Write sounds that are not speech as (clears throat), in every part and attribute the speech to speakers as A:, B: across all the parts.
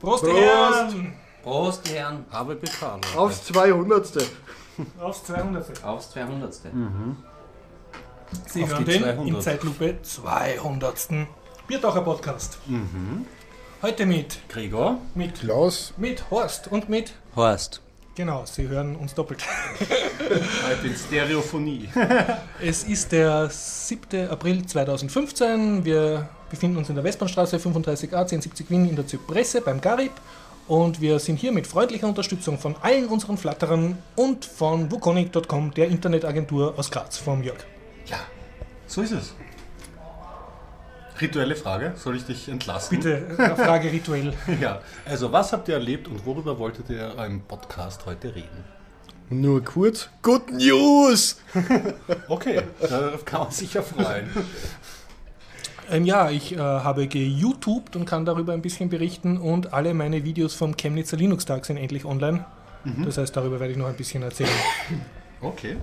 A: Prost,
B: Prost.
A: Herren!
C: Prost, die Herren.
B: Habe betan.
D: Aufs 200.
A: Aufs 200.
C: Aufs 200.
A: Sie
B: Auf
A: hören
B: die
A: den
B: 200.
A: in Zeitlupe 200. Biertaucher Podcast. Heute mit,
B: Gregor.
A: mit,
D: Klaus.
A: mit Horst und mit.
C: Horst.
A: Genau, Sie hören uns doppelt.
B: Heute (laughs) in Stereophonie.
A: Es ist der 7. April 2015. Wir befinden uns in der Westbahnstraße 35a 1070 Wien in der Zypresse beim Garib. Und wir sind hier mit freundlicher Unterstützung von allen unseren Flatterern und von wukonic.com, der Internetagentur aus Graz, vom Jörg.
B: Ja, so ist es. Rituelle Frage, soll ich dich entlassen?
A: Bitte, eine Frage rituell. (laughs)
B: Ja, also was habt ihr erlebt und worüber wolltet ihr im Podcast heute reden?
D: Nur kurz. Good News! (laughs)
B: Okay, da kann man sich ja freuen. (laughs)
A: Ähm, ja, ich äh, habe geYouTubed und kann darüber ein bisschen berichten und alle meine Videos vom Chemnitzer Linux-Tag sind endlich online. Das heißt, darüber werde ich noch ein bisschen erzählen.
B: Okay.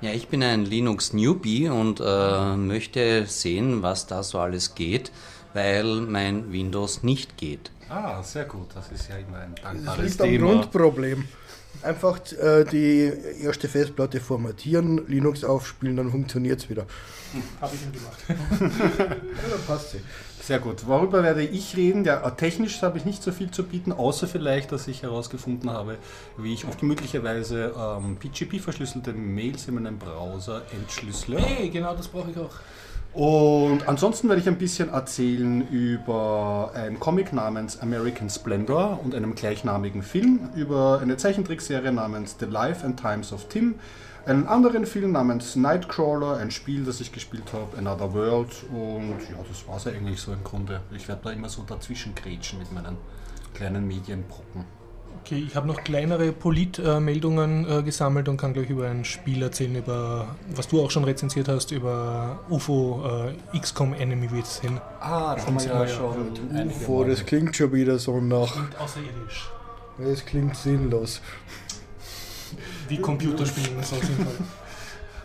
C: Ja, ich bin ein Linux-Newbie und äh, möchte sehen, was da so alles geht, weil mein Windows nicht geht.
B: Ah, sehr gut. Das ist ja immer ein
D: Das
B: dankbares
D: liegt am
B: Thema.
D: Grundproblem. Einfach äh, die erste Festplatte formatieren, Linux aufspielen, dann funktioniert es wieder.
A: Habe ich schon gemacht. (laughs)
D: Ja, da passt sie.
B: Sehr gut. Worüber werde ich reden? Ja, technisch habe ich nicht so viel zu bieten, außer vielleicht, dass ich herausgefunden habe, wie ich auf gemütliche Weise ähm, PGP-verschlüsselte Mails in meinem Browser entschlüssele.
A: Hey, genau das brauche ich auch.
B: Und ansonsten werde ich ein bisschen erzählen über einen Comic namens American Splendor und einem gleichnamigen Film, über eine Zeichentrickserie namens The Life and Times of Tim, einen anderen Film namens Nightcrawler, ein Spiel, das ich gespielt habe, Another World und ja, das war es eigentlich so im Grunde. Ich werde da immer so dazwischen grätschen mit meinen kleinen Medienbrocken.
A: Okay, ich habe noch kleinere Polit-Meldungen äh, gesammelt und kann gleich über ein Spiel erzählen, über was du auch schon rezensiert hast, über UFO äh, XCOM Enemy Within.
B: Ah, das
A: haben wir ja
B: schon
D: UFO, das klingt schon wieder so nach.
A: Und außerirdisch.
D: Es klingt sinnlos.
A: Wie Computerspielen so sinnvoll. (laughs)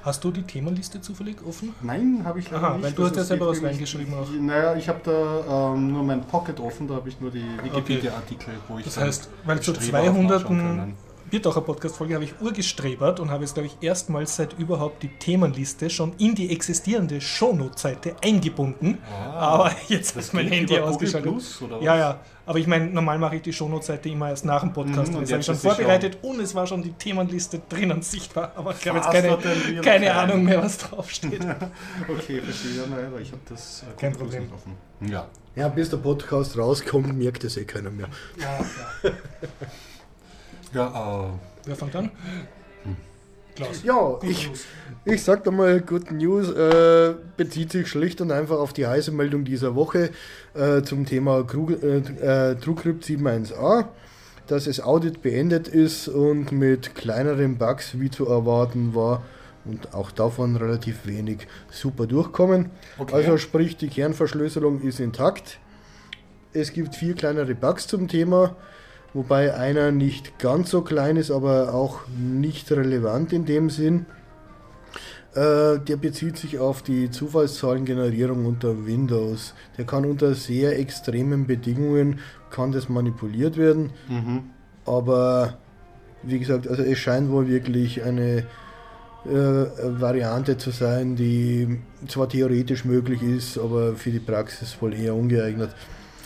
A: Hast du die Themenliste zufällig offen?
B: Nein, habe ich leider
A: Aha,
B: nicht.
A: weil du hast ja selber was reingeschrieben auch.
B: Naja, ich habe da ähm, nur mein Pocket offen, da habe ich nur die Wikipedia-Artikel, wo ich
A: Das heißt, weil
B: auch
A: 200. Biertaucher Podcast-Folge habe ich urgestrebert und habe jetzt, glaube ich, erstmals seit überhaupt die Themenliste schon in die existierende Shownote-Seite eingebunden. Aber jetzt
B: Ah,
A: ist mein Handy ausgeschaltet.
B: Plus, oder was?
A: Ja, ja. Aber ich meine, normal mache ich die Shownote-Seite immer erst nach dem Podcast.
B: Mhm, und
A: das habe
B: jetzt
A: ich schon vorbereitet und es war schon die Themenliste drinnen sichtbar. Aber ich habe jetzt keine, keine. Ahnung mehr, was draufsteht. (laughs)
B: Okay, verstehe. Ja, naja, aber ich habe das äh,
A: Kein Problem.
B: offen. Ja.
D: Ja, bis der Podcast rauskommt, merkt es eh keiner mehr.
A: ja, ja. (laughs)
B: Ja, äh,
A: Wer fängt an? Klaus.
D: Ja, ich, ich sag da mal, Good News äh, bezieht sich schlicht und einfach auf die heiße Meldung dieser Woche äh, zum Thema Krug, äh, äh, TrueCrypt 7.1a, dass das Audit beendet ist und mit kleineren Bugs wie zu erwarten war und auch davon relativ wenig super durchkommen.
B: Okay.
D: Also sprich, die Kernverschlüsselung ist intakt. Es gibt vier kleinere Bugs zum Thema, wobei einer nicht ganz so klein ist, aber auch nicht relevant in dem Sinn. Äh, der bezieht sich auf die Zufallszahlengenerierung unter Windows. Der kann unter sehr extremen Bedingungen kann das manipuliert werden,
B: mhm.
D: aber wie gesagt, also es scheint wohl wirklich eine äh, Variante zu sein, die zwar theoretisch möglich ist, aber für die Praxis wohl eher ungeeignet.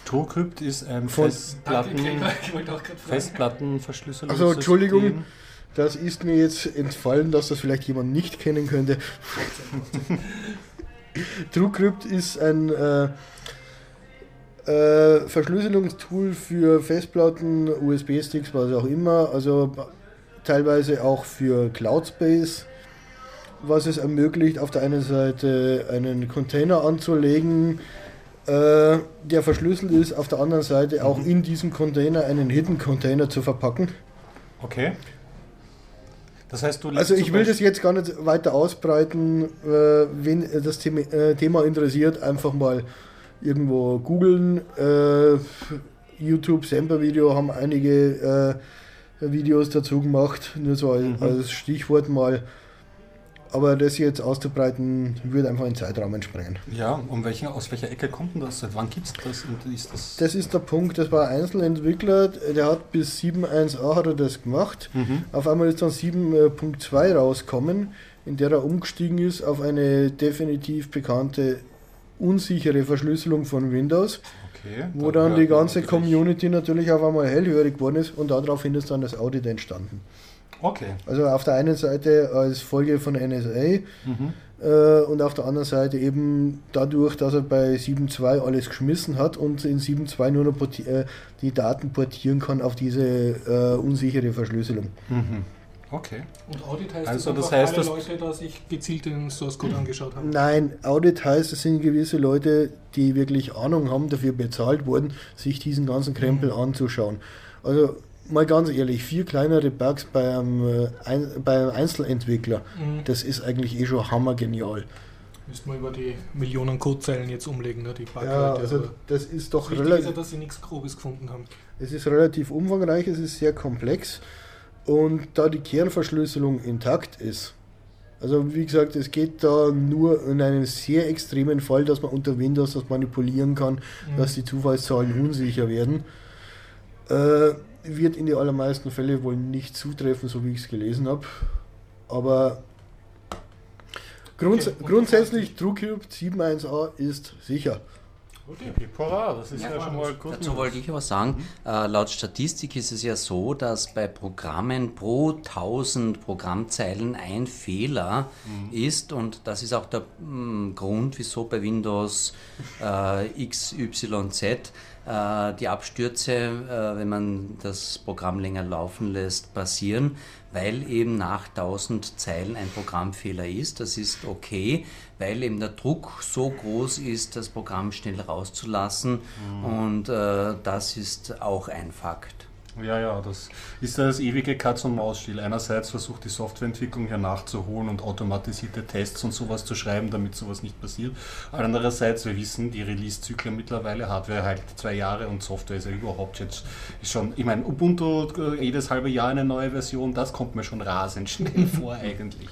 B: TrueCrypt ist ein
D: Von-
B: Festplatten. Festplattenverschlüsselung.
D: Also Entschuldigung, das ist mir jetzt entfallen, dass das vielleicht jemand nicht kennen könnte. (laughs) TrueCrypt ist ein äh, äh, Verschlüsselungstool für Festplatten, USB-Sticks, was auch immer, also teilweise auch für Cloud-Space, was es ermöglicht, auf der einen Seite einen Container anzulegen, äh, der verschlüsselt ist, auf der anderen Seite auch in diesem Container einen Hidden Container zu verpacken.
B: Okay. Das heißt, du
D: Also ich will das jetzt gar nicht weiter ausbreiten. Äh, wen das Thema, äh, Thema interessiert, einfach mal irgendwo googeln. Äh, YouTube Semper Video haben einige äh, Videos dazu gemacht, nur so als,
B: Mhm.
D: als Stichwort mal. Aber das jetzt auszubreiten, würde einfach einen Zeitrahmen sprengen.
B: Ja, um welche, aus welcher Ecke kommt denn das? Seit wann gibt es das? Und ist das
D: Das ist der Punkt, das war ein Einzelentwickler, der hat bis 7.1a hat er das gemacht.
B: Mhm.
D: Auf einmal ist dann 7.2 rauskommen, in der er umgestiegen ist auf eine definitiv bekannte unsichere Verschlüsselung von Windows,
B: Okay.
D: wo dann die
B: hört man
D: ganze
B: natürlich-
D: Community natürlich auf einmal hellhörig geworden ist und daraufhin ist dann das Audit entstanden.
B: Okay.
D: Also auf der einen Seite als Folge von NSA
B: Mhm.
D: äh, und auf der anderen Seite eben dadurch, dass er bei 7.2 alles geschmissen hat und in 7.2 nur noch äh, die Daten portieren kann auf diese äh, unsichere Verschlüsselung.
B: Mhm. Okay.
A: Und Audit heißt,
B: Also
A: dass
B: das
A: einfach
B: heißt,
A: alle
B: dass-
A: Leute da sich gezielt den Source Code angeschaut haben.
D: Nein, Audit heißt, es sind gewisse Leute, die wirklich Ahnung haben, dafür bezahlt wurden, sich diesen ganzen Krempel anzuschauen. Also mal ganz ehrlich, vier kleinere Bugs bei einem, äh, ein, bei einem Einzelentwickler,
A: Mhm.
D: das ist eigentlich eh schon hammergenial.
A: Müssten wir über die Millionen Codezeilen jetzt umlegen, ne? die Bug
D: Ja, also das ist doch
A: ist ja,
D: relativ,
A: dass sie nichts Grobes gefunden haben.
D: es ist relativ umfangreich, es ist sehr komplex und da die Kernverschlüsselung intakt ist, also wie gesagt, es geht da nur in einem sehr extremen Fall, dass man unter Windows das manipulieren kann,
A: Mhm.
D: dass die Zufallszahlen unsicher werden. Äh, wird in die allermeisten Fälle wohl nicht zutreffen, so wie ich es gelesen habe. Aber grunds
A: Okay, und-
D: grundsätzlich TrueCube 7.1a ist sicher.
A: Okay.
B: Hurra, das ist ja,
A: Ja,
B: schon mal gut.
C: Dazu wollte ich aber sagen, äh, laut Statistik ist es ja so, dass bei Programmen pro 1000 Programmzeilen ein Fehler ist und das ist auch der mm, Grund, wieso bei Windows äh, XYZ die Abstürze, äh, wenn man das Programm länger laufen lässt, passieren, weil eben nach 1000 Zeilen ein Programmfehler ist. Das ist okay, weil eben der Druck so groß ist, das Programm schnell rauszulassen und äh, das ist auch ein Fakt.
B: Ja, ja, das ist ja das ewige Katz-und-Maus-Spiel. Einerseits versucht die Softwareentwicklung hier nachzuholen und automatisierte Tests und sowas zu schreiben, damit sowas nicht passiert. Andererseits, wir wissen, die Release-Zyklen mittlerweile, Hardware halt zwei Jahre und Software ist ja überhaupt jetzt schon, ich meine, Ubuntu äh, jedes halbe Jahr eine neue Version, das kommt mir schon rasend schnell (laughs) vor eigentlich.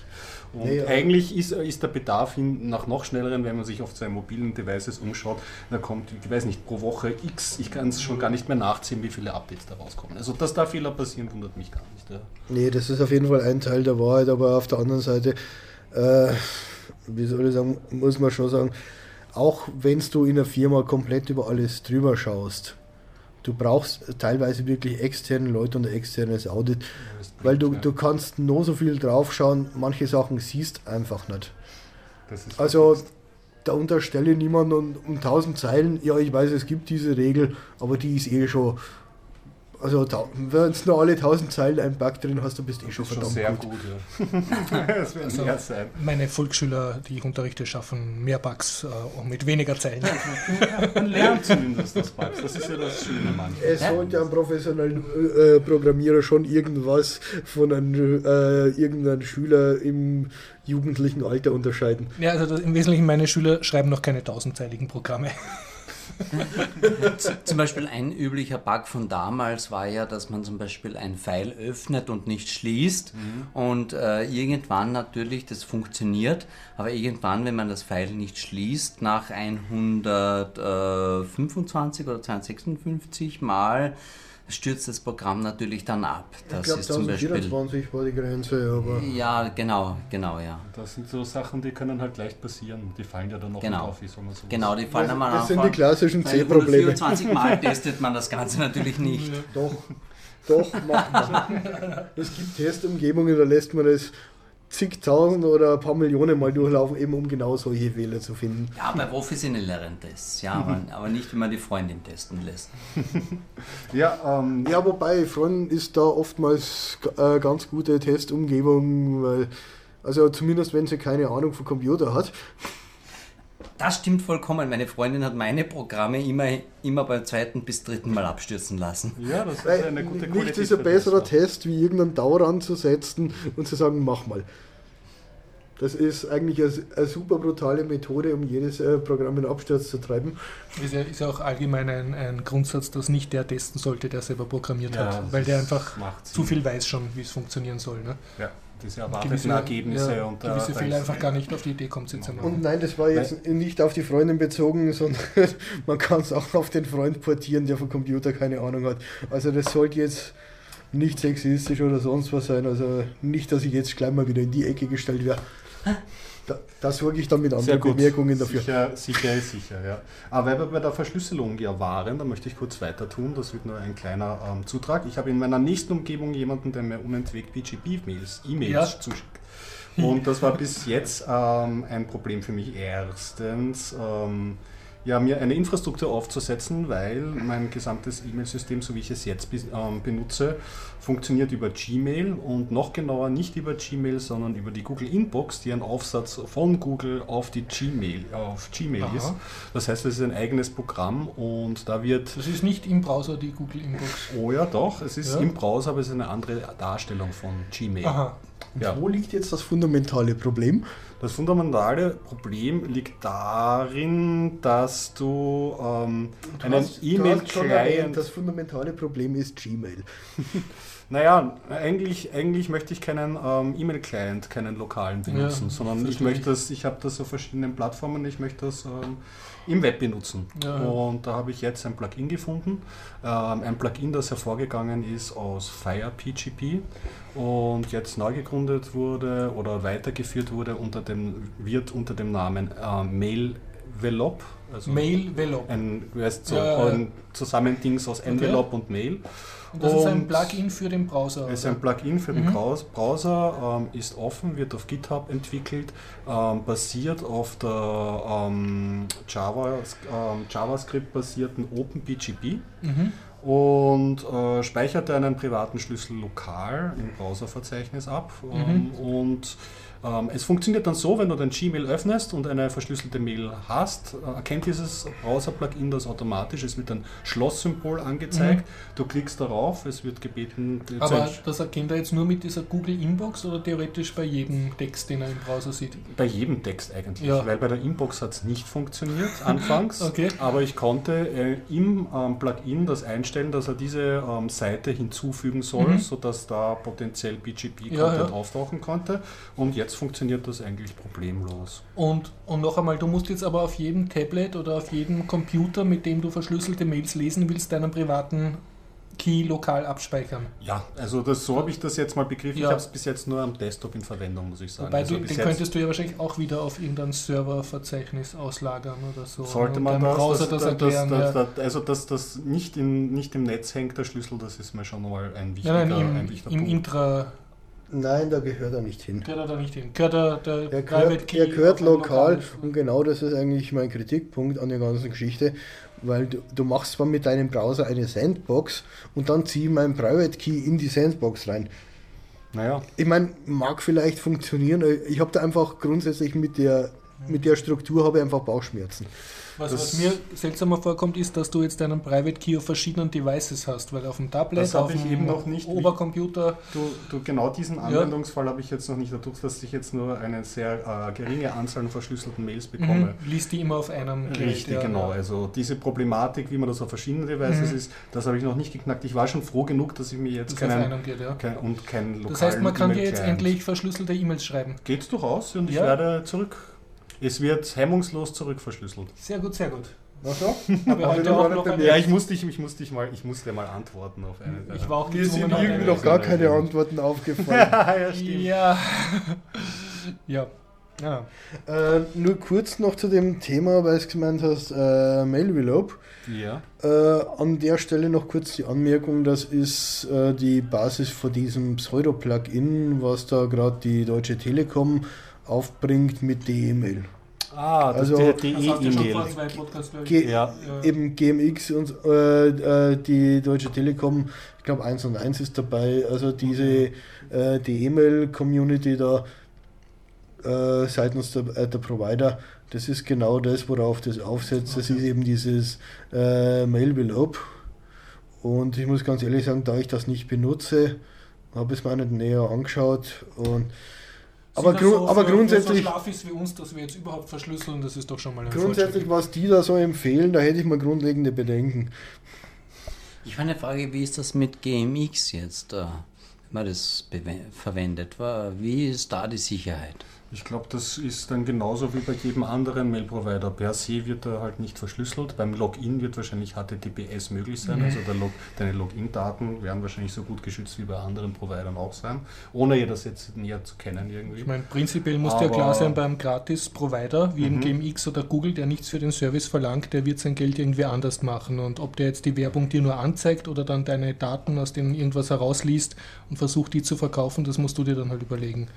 B: Und
D: Nee,
B: eigentlich ist, ist der Bedarf hin nach noch schnelleren, wenn man sich auf seinen mobilen Devices umschaut, da kommt, ich weiß nicht, pro Woche X, ich kann es schon gar nicht mehr nachziehen, wie viele Updates da rauskommen. Also, dass da Fehler passieren, wundert mich gar nicht. Ja.
D: Nee, das ist auf jeden Fall ein Teil der Wahrheit, aber auf der anderen Seite, äh, wie soll ich sagen, muss man schon sagen, auch wenn du in der Firma komplett über alles drüber schaust, du brauchst teilweise wirklich externe Leute und ein externes Audit, weil du,
B: ja.
D: du kannst nur so viel draufschauen, manche Sachen siehst einfach nicht.
B: Das ist
D: Also da unterstelle niemand um, um 1000 Zeilen, ja ich weiß, es gibt diese Regel, aber die ist eh schon, also wenn du nur alle 1000 Zeilen einen Bug drin hast, dann bist du eh schon
B: schon
D: verdammt
B: sehr
D: gut.
B: gut. ja. (laughs) das wird
A: Also-
B: mehr sein.
A: Meine Volksschüler, die ich unterrichte, schaffen mehr Bugs äh, und mit weniger Zeilen. (laughs)
B: Man lernt zumindest das Bugs. Das ist ja das Schöne manchmal.
D: Es sollte ein professionellen äh, Programmierer schon irgendwas von einem äh, irgendeinem Schüler im jugendlichen Alter unterscheiden.
A: Ja, also das, im Wesentlichen meine Schüler schreiben noch keine tausendzeiligen Programme. (laughs)
C: Zum Beispiel ein üblicher Bug von damals war ja, dass man zum Beispiel ein File öffnet und nicht schließt und äh, irgendwann natürlich das funktioniert, aber irgendwann, wenn man das File nicht schließt, nach 125 oder 256 Mal stürzt das Programm natürlich dann ab. Das
D: ich glaube
C: ist zum Beispiel
D: 1024 war die Grenze, aber
C: ja genau, genau ja.
B: Das sind so Sachen, die können halt leicht passieren. Die fallen ja dann noch
C: Genau.
B: auf, wie soll man so
C: Genau, die fallen
D: das,
C: am
D: das sind die klassischen C-Probleme.
C: 124 Mal (laughs) testet man das Ganze natürlich nicht.
D: Doch, doch, macht man. Es gibt Testumgebungen, da lässt man das zigtausend oder ein paar Millionen Mal durchlaufen, eben um genau solche Fehler zu finden.
C: Ja, bei professionelleren Tests, ja, (laughs) aber, aber nicht, wenn man die Freundin testen lässt. (laughs)
B: Ja, ähm,
D: Ja, wobei, Freunden ist da oftmals äh, ganz gute Testumgebung, weil, also zumindest wenn sie keine Ahnung von Computer hat.
C: Das stimmt vollkommen. Meine Freundin hat meine Programme immer, immer beim zweiten bis dritten Mal abstürzen lassen.
B: ja, das ist eine gute
D: nichts ist ein besserer. Test, wie irgendeinen Dauer anzusetzen und zu sagen, mach mal. Das ist eigentlich eine, eine super brutale Methode, um jedes äh, Programm in Absturz zu treiben.
A: Ist ja, ist ja auch allgemein ein, ein Grundsatz, dass nicht der testen sollte, der selber programmiert
B: Ja,
A: hat, weil der einfach zu viel weiß schon, wie es funktionieren soll. Ne?
B: Ja, diese erwarteten
A: gewisse,
B: Ergebnisse.
A: ja,
B: und
A: gewisse
B: da-
A: Fehler einfach gar nicht auf die Idee kommt, sie zu machen.
D: Und nein, das war jetzt nicht auf die Freundin bezogen, sondern (laughs) man kann es auch auf den Freund portieren, der vom Computer keine Ahnung hat. Also das sollte jetzt nicht sexistisch oder sonst was sein. Also nicht, dass ich jetzt gleich mal wieder in die Ecke gestellt werde. Da, da sorge ich dann mit anderen
B: gut.
D: Bemerkungen dafür.
B: Sicher, sicher ist sicher, ja. Aber weil wir bei der Verschlüsselung ja waren, da möchte ich kurz weiter tun. Das wird nur ein kleiner ähm, Zutrag. Ich habe in meiner nächsten Umgebung jemanden, der mir unentwegt BGP-Mails, E-Mails
A: Ja.
B: zuschickt. Und das war bis jetzt ähm, ein Problem für mich. Erstens, ähm, ja, mir eine Infrastruktur aufzusetzen, weil mein gesamtes E-Mail-System, so wie ich es jetzt ähm, benutze, funktioniert über Gmail und noch genauer nicht über Gmail, sondern über die Google Inbox, die ein Aufsatz von Google auf die Gmail, auf Gmail
A: Aha.
B: ist. Das heißt, es ist ein eigenes Programm und da wird
A: Das ist nicht im Browser die Google Inbox.
B: Oh ja, doch, es ist
A: Ja.
B: im Browser, aber es ist eine andere Darstellung von Gmail.
A: Aha.
B: Ja.
D: Wo liegt jetzt das fundamentale Problem?
B: Das fundamentale Problem liegt darin, dass du ähm,
D: Du
B: einen E-Mail-Client.
D: Das fundamentale Problem ist Gmail. (laughs)
B: Naja, eigentlich, eigentlich möchte ich keinen ähm, E-Mail-Client, keinen lokalen benutzen,
A: Ja,
B: sondern ich möchte das, ich habe das auf verschiedenen Plattformen, ich möchte das ähm, im Web benutzen.
A: Ja.
B: Und da habe ich jetzt ein Plugin gefunden. Ähm, ein Plugin, das hervorgegangen ist aus FirePGP und jetzt neu gegründet wurde oder weitergeführt wurde unter dem, wird unter dem Namen ähm, MailVelop. Also
A: Mail Velop.
B: ein, weißt, so
A: Ja,
B: ein Zusammendings aus Envelope und Mail.
A: Und das ist ein
B: und-
A: Plugin für den Browser.
B: es ist ein Plugin für den
A: Mhm.
B: Browser, ähm, ist offen, wird auf GitHub entwickelt, ähm, basiert auf der ähm, Java, ähm, JavaScript-basierten OpenPGP
A: Mhm.
B: und äh, speichert einen privaten Schlüssel lokal im Browserverzeichnis ab. Ähm, Und ähm, es funktioniert dann so, wenn du dein Gmail öffnest und eine verschlüsselte Mail hast, äh, erkennt dieses Browser-Plugin das automatisch. Es wird ein Schlosssymbol angezeigt. Du klickst darauf, es wird gebeten, zu
A: Aber das erkennt er jetzt nur mit dieser Google Inbox oder theoretisch bei jedem Text, den er im Browser sieht?
B: Bei jedem Text eigentlich,
A: Ja.
B: weil bei der Inbox hat es nicht funktioniert anfangs, (laughs)
A: Okay.
B: aber ich konnte äh, im ähm, Plugin das einstellen, dass er diese ähm, Seite hinzufügen soll,
A: Mhm.
B: sodass da potenziell BGP-Content
A: Ja, ja.
B: auftauchen konnte und jetzt funktioniert das eigentlich problemlos.
A: Und, und noch einmal, du musst jetzt aber auf jedem Tablet oder auf jedem Computer, mit dem du verschlüsselte Mails lesen willst, deinen privaten Key lokal abspeichern.
B: Ja, also das, so habe ich das jetzt mal begriffen.
A: Ja.
B: Ich habe es bis jetzt nur am Desktop in Verwendung, muss ich sagen.
A: Wobei
B: also
A: den
B: jetzt
A: könntest du ja wahrscheinlich auch wieder auf irgendein Serververzeichnis auslagern oder so.
B: sollte man das,
A: Browser
B: das,
A: das, erklären.
B: das,
A: ja.
B: das, also dass das nicht, in, nicht im Netz hängt, der Schlüssel, das ist mir schon mal ein wichtiger,
A: Nein, nein,
B: ein
A: im,
B: wichtiger
A: im
B: Punkt.
A: Intra
D: Nein, da gehört er nicht hin.
A: gehört er da nicht hin. Gehört er der
D: Er gehört,
A: Key
D: er gehört lokal und genau das ist eigentlich mein Kritikpunkt an der ganzen Geschichte, weil du, du machst zwar mit deinem Browser eine Sandbox und dann zieh meinen Private Key in die Sandbox rein.
B: Naja,
D: Ich meine, mag vielleicht funktionieren, ich habe da einfach grundsätzlich mit der, mit der Struktur habe ich einfach Bauchschmerzen.
A: Was, was mir seltsamer vorkommt, ist, dass du jetzt deinen Private Key auf verschiedenen Devices hast, weil auf dem Tablet, auf
B: ich
A: dem
B: eben noch nicht.
A: Obercomputer.
B: Du, du, genau diesen Anwendungsfall habe ich jetzt noch nicht, dadurch, dass ich jetzt nur eine sehr äh, geringe Anzahl an verschlüsselten Mails bekomme.
A: Mhm. Liest die immer auf einem Gerät.
B: Richtig,
A: ja,
B: genau.
A: ja.
B: Also diese Problematik, wie man das auf verschiedenen Devices
A: Mhm.
B: ist, das habe ich noch nicht geknackt. Ich war schon froh genug, dass ich mir jetzt
A: Das auf
B: keinen
A: einem geht, ja.
B: kein, und keinen lokalen
A: Das heißt, man kann dir jetzt endlich verschlüsselte E-Mails schreiben.
B: Geht's durchaus und ich
A: Ja.
B: werde zurück. Es wird hemmungslos zurückverschlüsselt.
A: Sehr gut, sehr gut.
D: So? (laughs)
A: Aber
D: ich
A: heute auch noch eine,
B: Ja, ich musste, ich, ich musste, dich mal, ich musste mal antworten auf eine.
A: ich war auch
D: Mir sind irgendwie noch gar keine Antworten aufgefallen. (laughs)
B: ja, stimmt.
A: Ja. (laughs) ja. Ja.
D: äh, nur kurz noch zu dem Thema, weil du gemeint hast, äh, Mailvelope.
B: Ja.
D: Äh, an der Stelle noch kurz die Anmerkung, das ist äh, die Basis von diesem Pseudo-Plugin, was da gerade die Deutsche Telekom aufbringt mit D-E-Mail.
B: Ah, das
D: Also-
B: ist die
A: vor
B: E-Mail.
D: Ge
B: Ja.
D: Eben GMX und äh, äh, die Deutsche Telekom, ich glaube 1 und 1 ist dabei, also diese äh, die E-Mail-Community da äh, seitens der, äh, der Provider, das ist genau das, worauf das aufsetzt. Das ist eben dieses äh, Mail-Velope. Und ich muss ganz ehrlich sagen, da ich das nicht benutze, habe ich es mir nicht näher angeschaut. Und, aber, gru
A: so
D: aber
A: für- für
D: grundsätzlich.
A: So schlaf ist wie uns, dass wir jetzt überhaupt verschlüsseln, das ist doch schon mal ein
D: Grundsätzlich, was die da so empfehlen, da hätte ich mal grundlegende Bedenken.
C: Ich habe eine Frage, wie ist das mit GMX jetzt? äh? man das verwendet. Wie ist da die Sicherheit?
B: Ich glaube, das ist dann genauso wie bei jedem anderen Mail-Provider. Per se wird er halt nicht verschlüsselt. Beim Login wird wahrscheinlich HTTPS möglich sein. Mhm. Also Log deine Login-Daten werden wahrscheinlich so gut geschützt wie bei anderen Providern auch sein, ohne ihr das jetzt näher zu kennen irgendwie.
A: Ich meine, prinzipiell muss ja klar sein beim Gratis-Provider, wie mhm. GMX oder Google, der nichts für den Service verlangt, der wird sein Geld irgendwie anders machen. Und ob der jetzt die Werbung dir nur anzeigt oder dann deine Daten, aus denen irgendwas herausliest und versucht, die zu verkaufen, das musst du dir dann halt überlegen.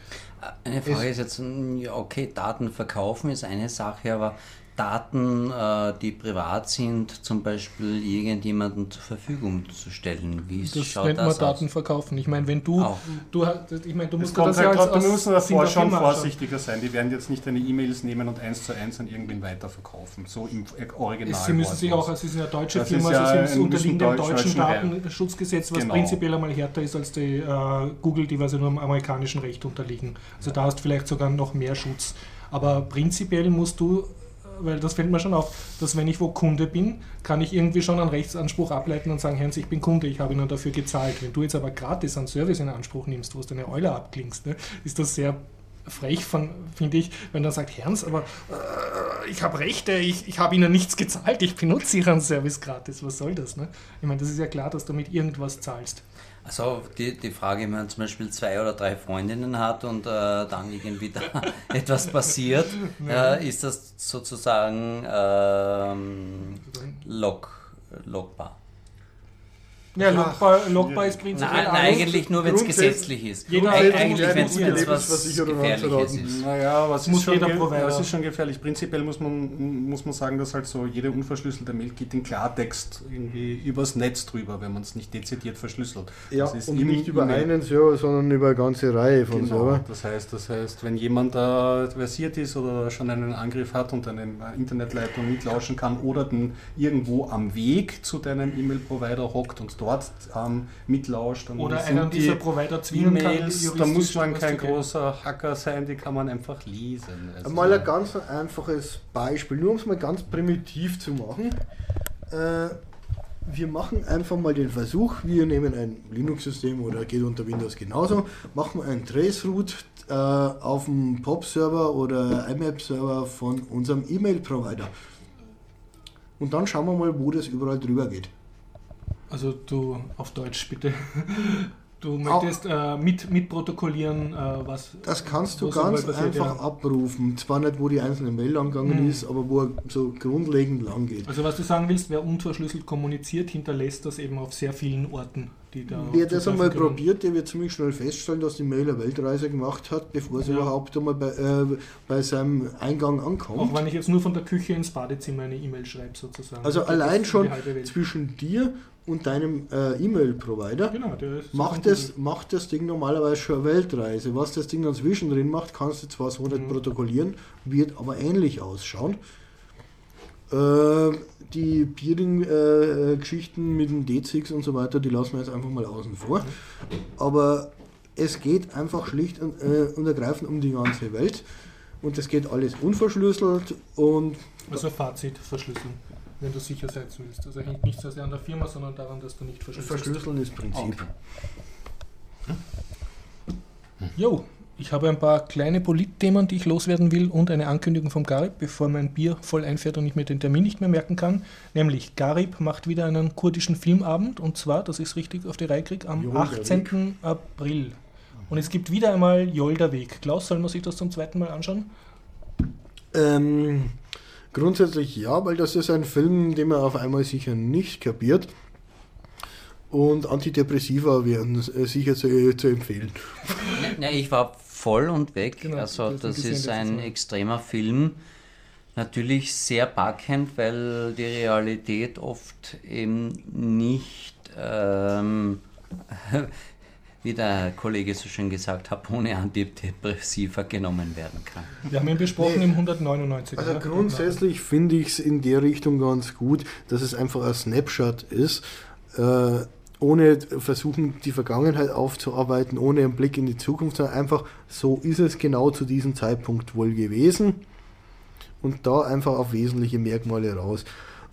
C: Eine Frage ist jetzt, ja, okay, Daten verkaufen ist eine Sache, aber Daten, äh, die privat sind, zum Beispiel irgendjemandem zur Verfügung zu stellen. Wie
A: das schaut nennt das man Daten verkaufen. Ich meine, wenn du,
B: Auch. du, ich meine, du musst das halt ja als, müssen davor schon vorsichtiger sein. Die werden jetzt nicht deine E-Mails nehmen und eins zu eins an irgendwen weiterverkaufen. So im Original.
A: Sie müssen sich auch, es ist eine deutsche das Firma, ja sie unterliegen dem deutschen Datenschutzgesetz, was genau. prinzipiell einmal härter ist als die äh, Google, die was ja nur im amerikanischen Recht unterliegen. Also da hast du vielleicht sogar noch mehr Schutz. Aber prinzipiell musst du weil das fällt mir schon auf, dass wenn ich wo Kunde bin, kann ich irgendwie schon einen Rechtsanspruch ableiten und sagen, Herrn, ich bin Kunde, ich habe Ihnen dafür gezahlt. Wenn du jetzt aber gratis einen Service in Anspruch nimmst, wo du deine Euler abklingst, ne, ist das sehr frech, finde ich, wenn er sagt, Herrn, aber äh, ich habe Rechte, ich, ich habe Ihnen nichts gezahlt, ich benutze Ihren Service gratis, was soll das? Ne? Ich meine, das ist ja klar, dass du mit irgendwas zahlst.
C: Also die, die Frage, wenn man zum Beispiel zwei oder drei Freundinnen hat und äh, dann irgendwie da (laughs) etwas passiert, äh, ist das sozusagen ähm, log, logbar.
A: Ja, logbar, logbar ist prinzipiell
C: Nein, nein eigentlich nur, wenn es gesetzlich ist. Jeder eigentlich, wenn es was Gefährliches ist.
B: Naja, was muss ist, schon was ist schon gefährlich? Prinzipiell muss man, muss man sagen, dass halt so jede unverschlüsselte Mail geht in Klartext irgendwie übers Netz drüber, wenn man es nicht dezidiert verschlüsselt.
D: Ja, das und nicht über einen Server, sondern über eine ganze Reihe von genau, Server.
B: Das heißt, das heißt, wenn jemand da versiert ist oder schon einen Angriff hat und eine Internetleitung mitlauschen kann oder dann irgendwo am Weg zu deinem E-Mail-Provider hockt und dort dort ähm, mitlauscht.
A: Und Oder einer dieser Provider zwingen
B: E-Mails, da muss man kein großer Hacker sein, die kann man einfach lesen.
D: Also mal ein ganz einfaches Beispiel, nur um es mal ganz primitiv zu machen. Äh, wir machen einfach mal den Versuch, wir nehmen ein Linux-System oder geht unter Windows genauso, machen ein Traceroute äh, auf dem POP-Server oder IMAP-Server von unserem E-Mail-Provider. Und dann schauen wir mal, wo das überall drüber geht.
A: Also du auf Deutsch bitte. (laughs) Du möchtest äh, mit, mitprotokollieren, äh, was.
D: Das kannst du ganz einfach ja. abrufen. Zwar nicht, wo die einzelne Mail angegangen mhm. ist, aber wo er so grundlegend lang geht.
A: Also, was du sagen willst, wer unverschlüsselt kommuniziert, hinterlässt das eben auf sehr vielen Orten.
D: Die da wer das einmal können. probiert, der wird ziemlich schnell feststellen, dass die Mail eine Weltreise gemacht hat, bevor sie ja. überhaupt einmal bei, äh, bei seinem Eingang ankommt.
A: Auch wenn ich jetzt nur von der Küche ins Badezimmer eine E-Mail schreibe, sozusagen.
D: Also, allein schon zwischen dir und deinem äh, E-Mail-Provider genau, macht, das, macht das Ding normalerweise schon eine Weltreise. Was das Ding dann zwischendrin macht, kannst du zwar so nicht mhm. protokollieren, wird aber ähnlich ausschauen. Äh, die Peering-Geschichten äh, mit dem D6 und so weiter, die lassen wir jetzt einfach mal außen vor. Aber es geht einfach schlicht und, äh, und ergreifend um die ganze Welt. Und es geht alles unverschlüsselt und.
A: Also Fazit, verschlüsseln wenn du sicher sein willst. Also hängt nicht so sehr an der Firma, sondern daran, dass du nicht verschlüsselst.
D: Verschlüsseln ist Prinzip.
A: Okay. Jo, ich habe ein paar kleine Politthemen, die ich loswerden will und eine Ankündigung vom Garib, bevor mein Bier voll einfährt und ich mir den Termin nicht mehr merken kann. Nämlich Garib macht wieder einen kurdischen Filmabend und zwar, dass ich es richtig auf die Reihe kriege, am Jolder 18. Weg. April. Und es gibt wieder einmal Jolder Weg. Klaus, soll man sich das zum zweiten Mal anschauen?
D: Ähm, Grundsätzlich ja, weil das ist ein Film, den man auf einmal sicher nicht kapiert. Und Antidepressiva wären äh, sicher zu, zu empfehlen. (laughs)
C: Ja, ich war voll und weg. Genau, also das, ist ein extremer Film. Natürlich sehr packend, weil die Realität oft eben nicht ähm, (laughs) wie der Kollege so schön gesagt hat, ohne Antidepressiva genommen werden kann.
A: Wir haben ihn besprochen nee. im 199.
D: Also ja? grundsätzlich finde ich es in der Richtung ganz gut, dass es einfach ein Snapshot ist. Äh, ohne versuchen, die Vergangenheit aufzuarbeiten, ohne einen Blick in die Zukunft, sondern einfach so ist es genau zu diesem Zeitpunkt wohl gewesen und da einfach auf wesentliche Merkmale raus.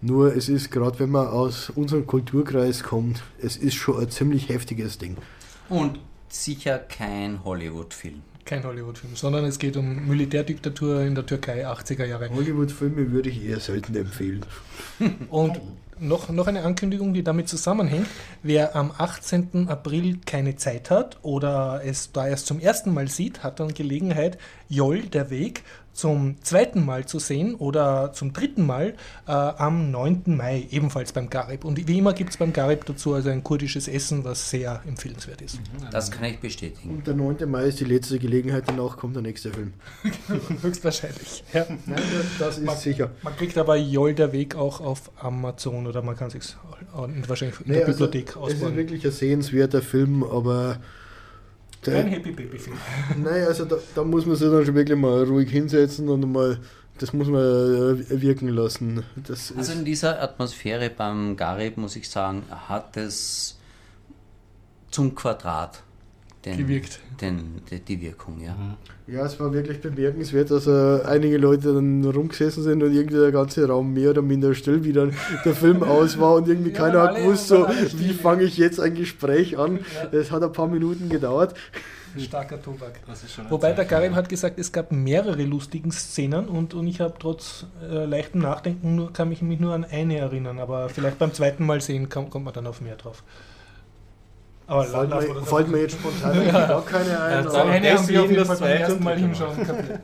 D: Nur es ist gerade, wenn man aus unserem Kulturkreis kommt, es ist schon ein ziemlich heftiges Ding.
C: Und sicher kein Hollywood-Film.
A: Kein Hollywood-Film, sondern es geht um Militärdiktatur in der Türkei 80er Jahre.
D: Hollywood-Filme würde ich eher selten empfehlen.
A: Und noch, noch eine Ankündigung, die damit zusammenhängt. Wer am 18. April keine Zeit hat oder es da erst zum ersten Mal sieht, hat dann Gelegenheit, Joll, der Weg, zum zweiten Mal zu sehen oder zum dritten Mal äh, am 9. Mai, ebenfalls beim Garib. Und wie immer gibt es beim Garib dazu also ein kurdisches Essen, was sehr empfehlenswert ist.
C: Das kann ich bestätigen.
D: Und der 9. Mai ist die letzte Gelegenheit, danach kommt der nächste Film. (laughs)
A: Höchstwahrscheinlich. Ja.
D: Nein, das ist
A: Man-
D: sicher.
A: Man kriegt aber Joll, der Weg auch auf Amazon oder man kann es sich wahrscheinlich in
D: Nee,
A: der
D: also,
A: Bibliothek
D: es ist
A: ausbauen.
D: wirklich ein sehenswerter Film, aber
A: Kein Happy Baby Film. (laughs)
D: Nein, also da, da muss man sich dann schon wirklich mal ruhig hinsetzen und mal, das muss man äh, wirken lassen. Das
C: Also in dieser Atmosphäre beim Garib, muss ich sagen, hat es zum Quadrat den,
A: Gewirkt.
C: Den, die, die Wirkung, ja.
D: ja, es war wirklich bemerkenswert, dass äh, einige Leute dann rumgesessen sind und irgendwie der ganze Raum mehr oder minder still, wie dann der Film (laughs) aus war und irgendwie
A: Ja,
D: keiner hat gewusst, so, wie fange ich jetzt ein Gespräch an.
A: Ja.
D: Es hat ein paar Minuten gedauert.
A: Starker Tobak.
B: Das ist schon ein
A: Wobei der Karim
B: ja.
A: hat gesagt, es gab mehrere lustigen Szenen und, und ich habe trotz äh, leichtem Nachdenken nur, kann mich mich nur an eine erinnern, aber vielleicht beim zweiten Mal sehen kommt, kommt man dann auf mehr drauf. Aber
D: Fällt
A: lass
D: mir,
A: das
D: fällt mir jetzt spontan eigentlich gar keine ein.
B: Ja,
A: eine haben wir auf jeden
B: das
A: Fall beim ersten Mal hinschauen kapiert.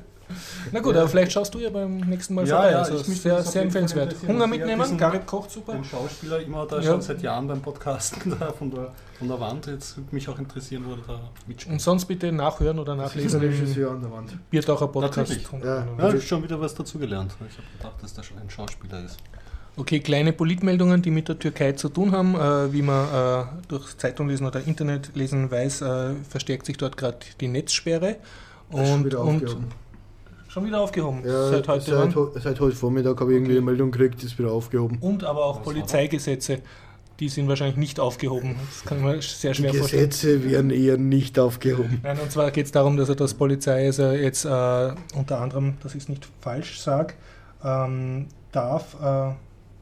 A: Na gut, aber vielleicht schaust du ja beim nächsten Mal
B: Ja,
A: vorbei.
B: ja,
A: also
B: ich mich
A: sehr, sehr empfehlenswert. Hunger
B: Ja,
A: mitnehmen, Garib kocht super.
B: Den Schauspieler immer da
A: Ja.
B: schon seit Jahren beim Podcasten (laughs) da von der, von der Wand. Jetzt würde mich auch interessieren, wo er da mitspielt.
A: Und sonst bitte nachhören oder
D: Das ist
A: nachlesen
D: ein Regisseur an der Wand.
A: Biertaucher Podcast.
B: Natürlich.
D: Ja.
B: Ja, ich habe schon wieder was dazugelernt. Ich habe gedacht, dass der schon ein Schauspieler ist.
A: Okay, kleine Politmeldungen, die mit der Türkei zu tun haben. Äh, wie man äh, durch Zeitung lesen oder Internet lesen weiß, äh, verstärkt sich dort gerade die Netzsperre.
D: Das ist schon
A: Und,
D: wieder
A: und
D: aufgehoben.
A: schon wieder aufgehoben.
D: Ja,
A: seit heute.
D: seit, seit heute Vormittag habe ich irgendwie
A: Okay.
D: eine Meldung gekriegt, ist wieder aufgehoben.
A: Und aber auch
B: Was
A: Polizeigesetze, die sind wahrscheinlich nicht aufgehoben. Das kann man sehr
D: Die
A: schwer vorstellen.
D: Gesetze werden eher nicht aufgehoben.
A: Nein, und zwar geht es darum, dass er das Polizei also jetzt äh, unter anderem, dass ich es nicht falsch sage, ähm, darf, äh, ich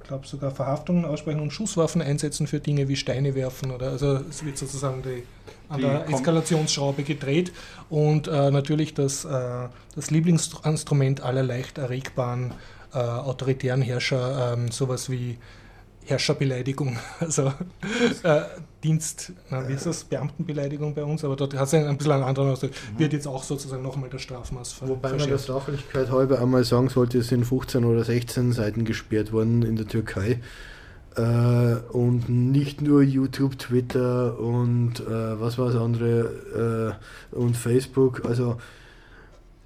A: glaube sogar Verhaftungen aussprechen und Schusswaffen einsetzen für Dinge wie Steine werfen oder also es wird sozusagen die, an
B: Die
A: der Eskalationsschraube gedreht und äh, natürlich das, äh, das Lieblingsinstrument aller leicht erregbaren äh, autoritären Herrscher, ähm, sowas wie Herrscherbeleidigung, (laughs) also äh, Dienst, na, wie ist das, Beamtenbeleidigung bei uns, aber dort hat es ein bisschen einen anderen Ausdruck, wird jetzt auch sozusagen nochmal das Strafmaß ver
D: Wobei man der
A: verschärft.
D: Sachlichkeit halber einmal sagen sollte, es sind 15 oder 16 Seiten gesperrt worden in der Türkei. Äh, und nicht nur YouTube, Twitter und äh, was war das andere äh, und Facebook. Also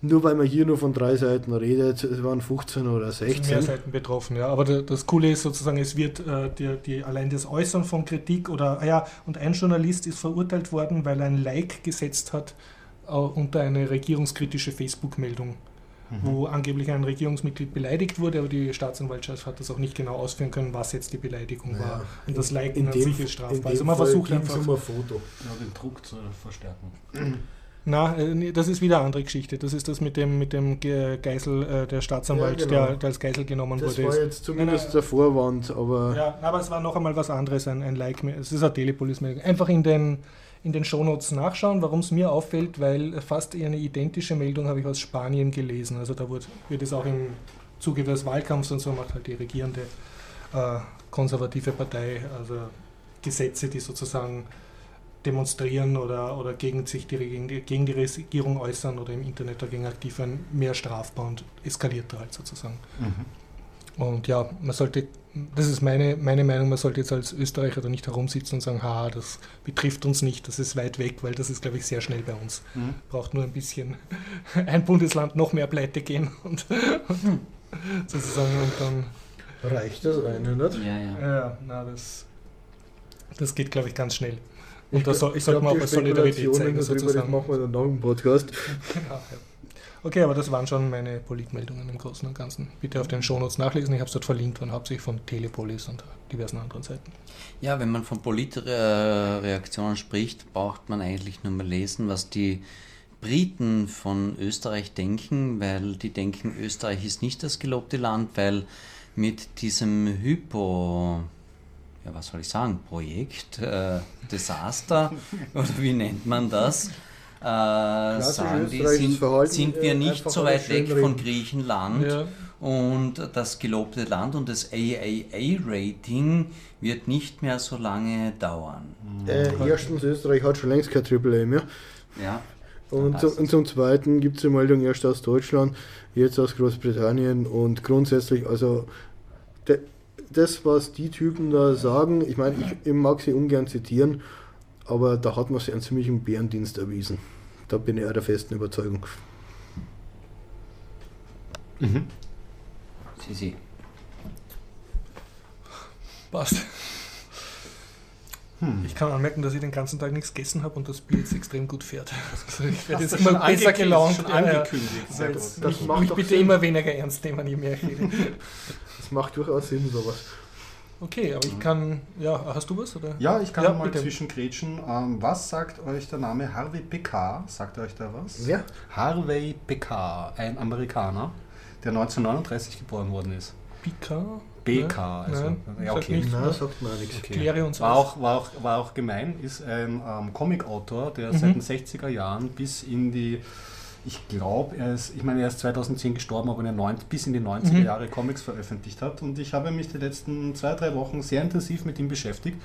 D: nur weil man hier nur von drei Seiten redet, es waren 15 oder
A: Es sind mehr
D: 16.
A: Seiten betroffen, ja. Aber da- das Coole ist sozusagen, es wird äh, die, die, allein das Äußern von Kritik oder, ah ja, und ein Journalist ist verurteilt worden, weil er ein Like gesetzt hat äh, unter eine regierungskritische Facebook-Meldung, wo angeblich ein Regierungsmitglied beleidigt wurde, aber die Staatsanwaltschaft hat das auch nicht genau ausführen können, was jetzt die Beleidigung
D: Ja.
A: war. Und das Liken
D: In
A: an sich ist strafbar. Also man
D: Fall
A: versucht einfach.
D: um ein Foto.
B: Ja, den Druck zu verstärken. (clears throat)
A: Na, äh, das ist wieder eine andere Geschichte. Das ist das mit dem, mit dem Ge- Geisel, äh, der Staatsanwalt,
D: Ja, genau.
A: der, der als Geisel genommen
D: Das
A: wurde.
D: war
A: ist.
D: jetzt zumindest
A: Nein,
D: der Vorwand, aber
A: Ja, aber es war noch einmal was anderes, ein, ein Like. Es ist eine Telepolis-Meldung. Einfach in den, in den Shownotes nachschauen, warum es mir auffällt, weil fast eine identische Meldung habe ich aus Spanien gelesen. Also da wird, wird es auch im Zuge des Wahlkampfs und so macht halt die regierende äh, konservative Partei, also Gesetze, die sozusagen demonstrieren oder, oder gegen sich die, gegen, die, gegen die Regierung äußern oder im Internet dagegen aktiv werden, mehr strafbar und eskaliert halt sozusagen. Und ja, man sollte, das ist meine, meine Meinung, man sollte jetzt als Österreicher da nicht herumsitzen und sagen, haha, das betrifft uns nicht, das ist weit weg, weil das ist, glaube ich, sehr schnell bei uns.
B: Mhm.
A: Braucht nur ein bisschen (laughs) ein Bundesland noch mehr pleite gehen und, (laughs) und sozusagen und dann,
D: reicht das eine, nicht?
C: Ja, ja.
A: ja, na, das, das geht, glaube ich, ganz schnell. Und da
D: Ich
A: soll, ich man auch
D: die
A: Solidarität zeigen,
D: Das
A: sozusagen.
D: machen wir dann nach dem Podcast.
A: Genau, ja. Okay, aber das waren schon meine Politmeldungen im Großen und Ganzen. Bitte auf den Shownotes nachlesen. Ich habe es dort verlinkt und hauptsächlich von Telepolis und diversen anderen Seiten.
C: Ja, wenn man von Politreaktionen spricht, braucht man eigentlich nur mal lesen, was die Briten von Österreich denken, weil die denken, Österreich ist nicht das gelobte Land, weil mit diesem Hypo, ja, was soll ich sagen, Projekt, äh, Desaster, (laughs) oder wie nennt man das? Äh, sagen die, sind, sind wir
D: äh,
C: nicht so weit weg
D: schönreden.
C: von Griechenland
A: Ja.
C: und das gelobte Land und das AAA-Rating wird nicht mehr so lange dauern.
D: Äh, erstens, Österreich hat schon längst kein Triple A mehr.
C: Ja.
D: Und, zum, und zum Zweiten gibt es die Meldung erst aus Deutschland, jetzt aus Großbritannien und grundsätzlich, also das, was die Typen da sagen, ich meine, ich, ich mag sie ungern zitieren, aber da hat man sich einen ziemlichen Bärendienst erwiesen. Da bin ich auch der festen Überzeugung.
C: Sie, sie.
A: Passt. Ich kann anmerken, dass ich den ganzen Tag nichts gegessen habe und das Bier jetzt extrem gut fährt. (laughs) Also ich werde jetzt immer besser gelaunt.
B: schon
A: Ja, ja.
B: angekündigt.
A: Weil
B: gut.
A: jetzt
D: Das
A: mich,
D: macht
A: mich bitte
D: Sinn.
A: immer weniger ernst nehmen, je mehr ich rede.
D: Das macht durchaus Sinn, sowas.
A: Okay, aber ich kann. Ja, hast du was? Oder?
B: Ja, ich kann
A: Ja,
B: mal
A: bitte.
B: zwischengrätschen. Ähm, was sagt euch der Name Harvey Pekar? Sagt euch da was?
D: Wer?
B: Harvey Pekar, ein Amerikaner, der 1939 geboren worden ist.
A: Pika?
B: BK, also,
A: Nein,
B: ja,
A: sagt
B: okay.
A: nichts.
D: Na, sagt mir auch nichts.
B: Okay.
A: Kläre uns
B: war, auch, war, auch, war auch gemein, ist ein ähm, Comicautor, der
A: Mhm.
B: seit den 60er Jahren bis in die, ich glaube, er ist, ich meine, er ist 2010 gestorben, aber in den neun, bis in die 90er
A: Mhm.
B: Jahre Comics veröffentlicht hat. Und ich habe mich die letzten zwei, drei Wochen sehr intensiv mit ihm beschäftigt,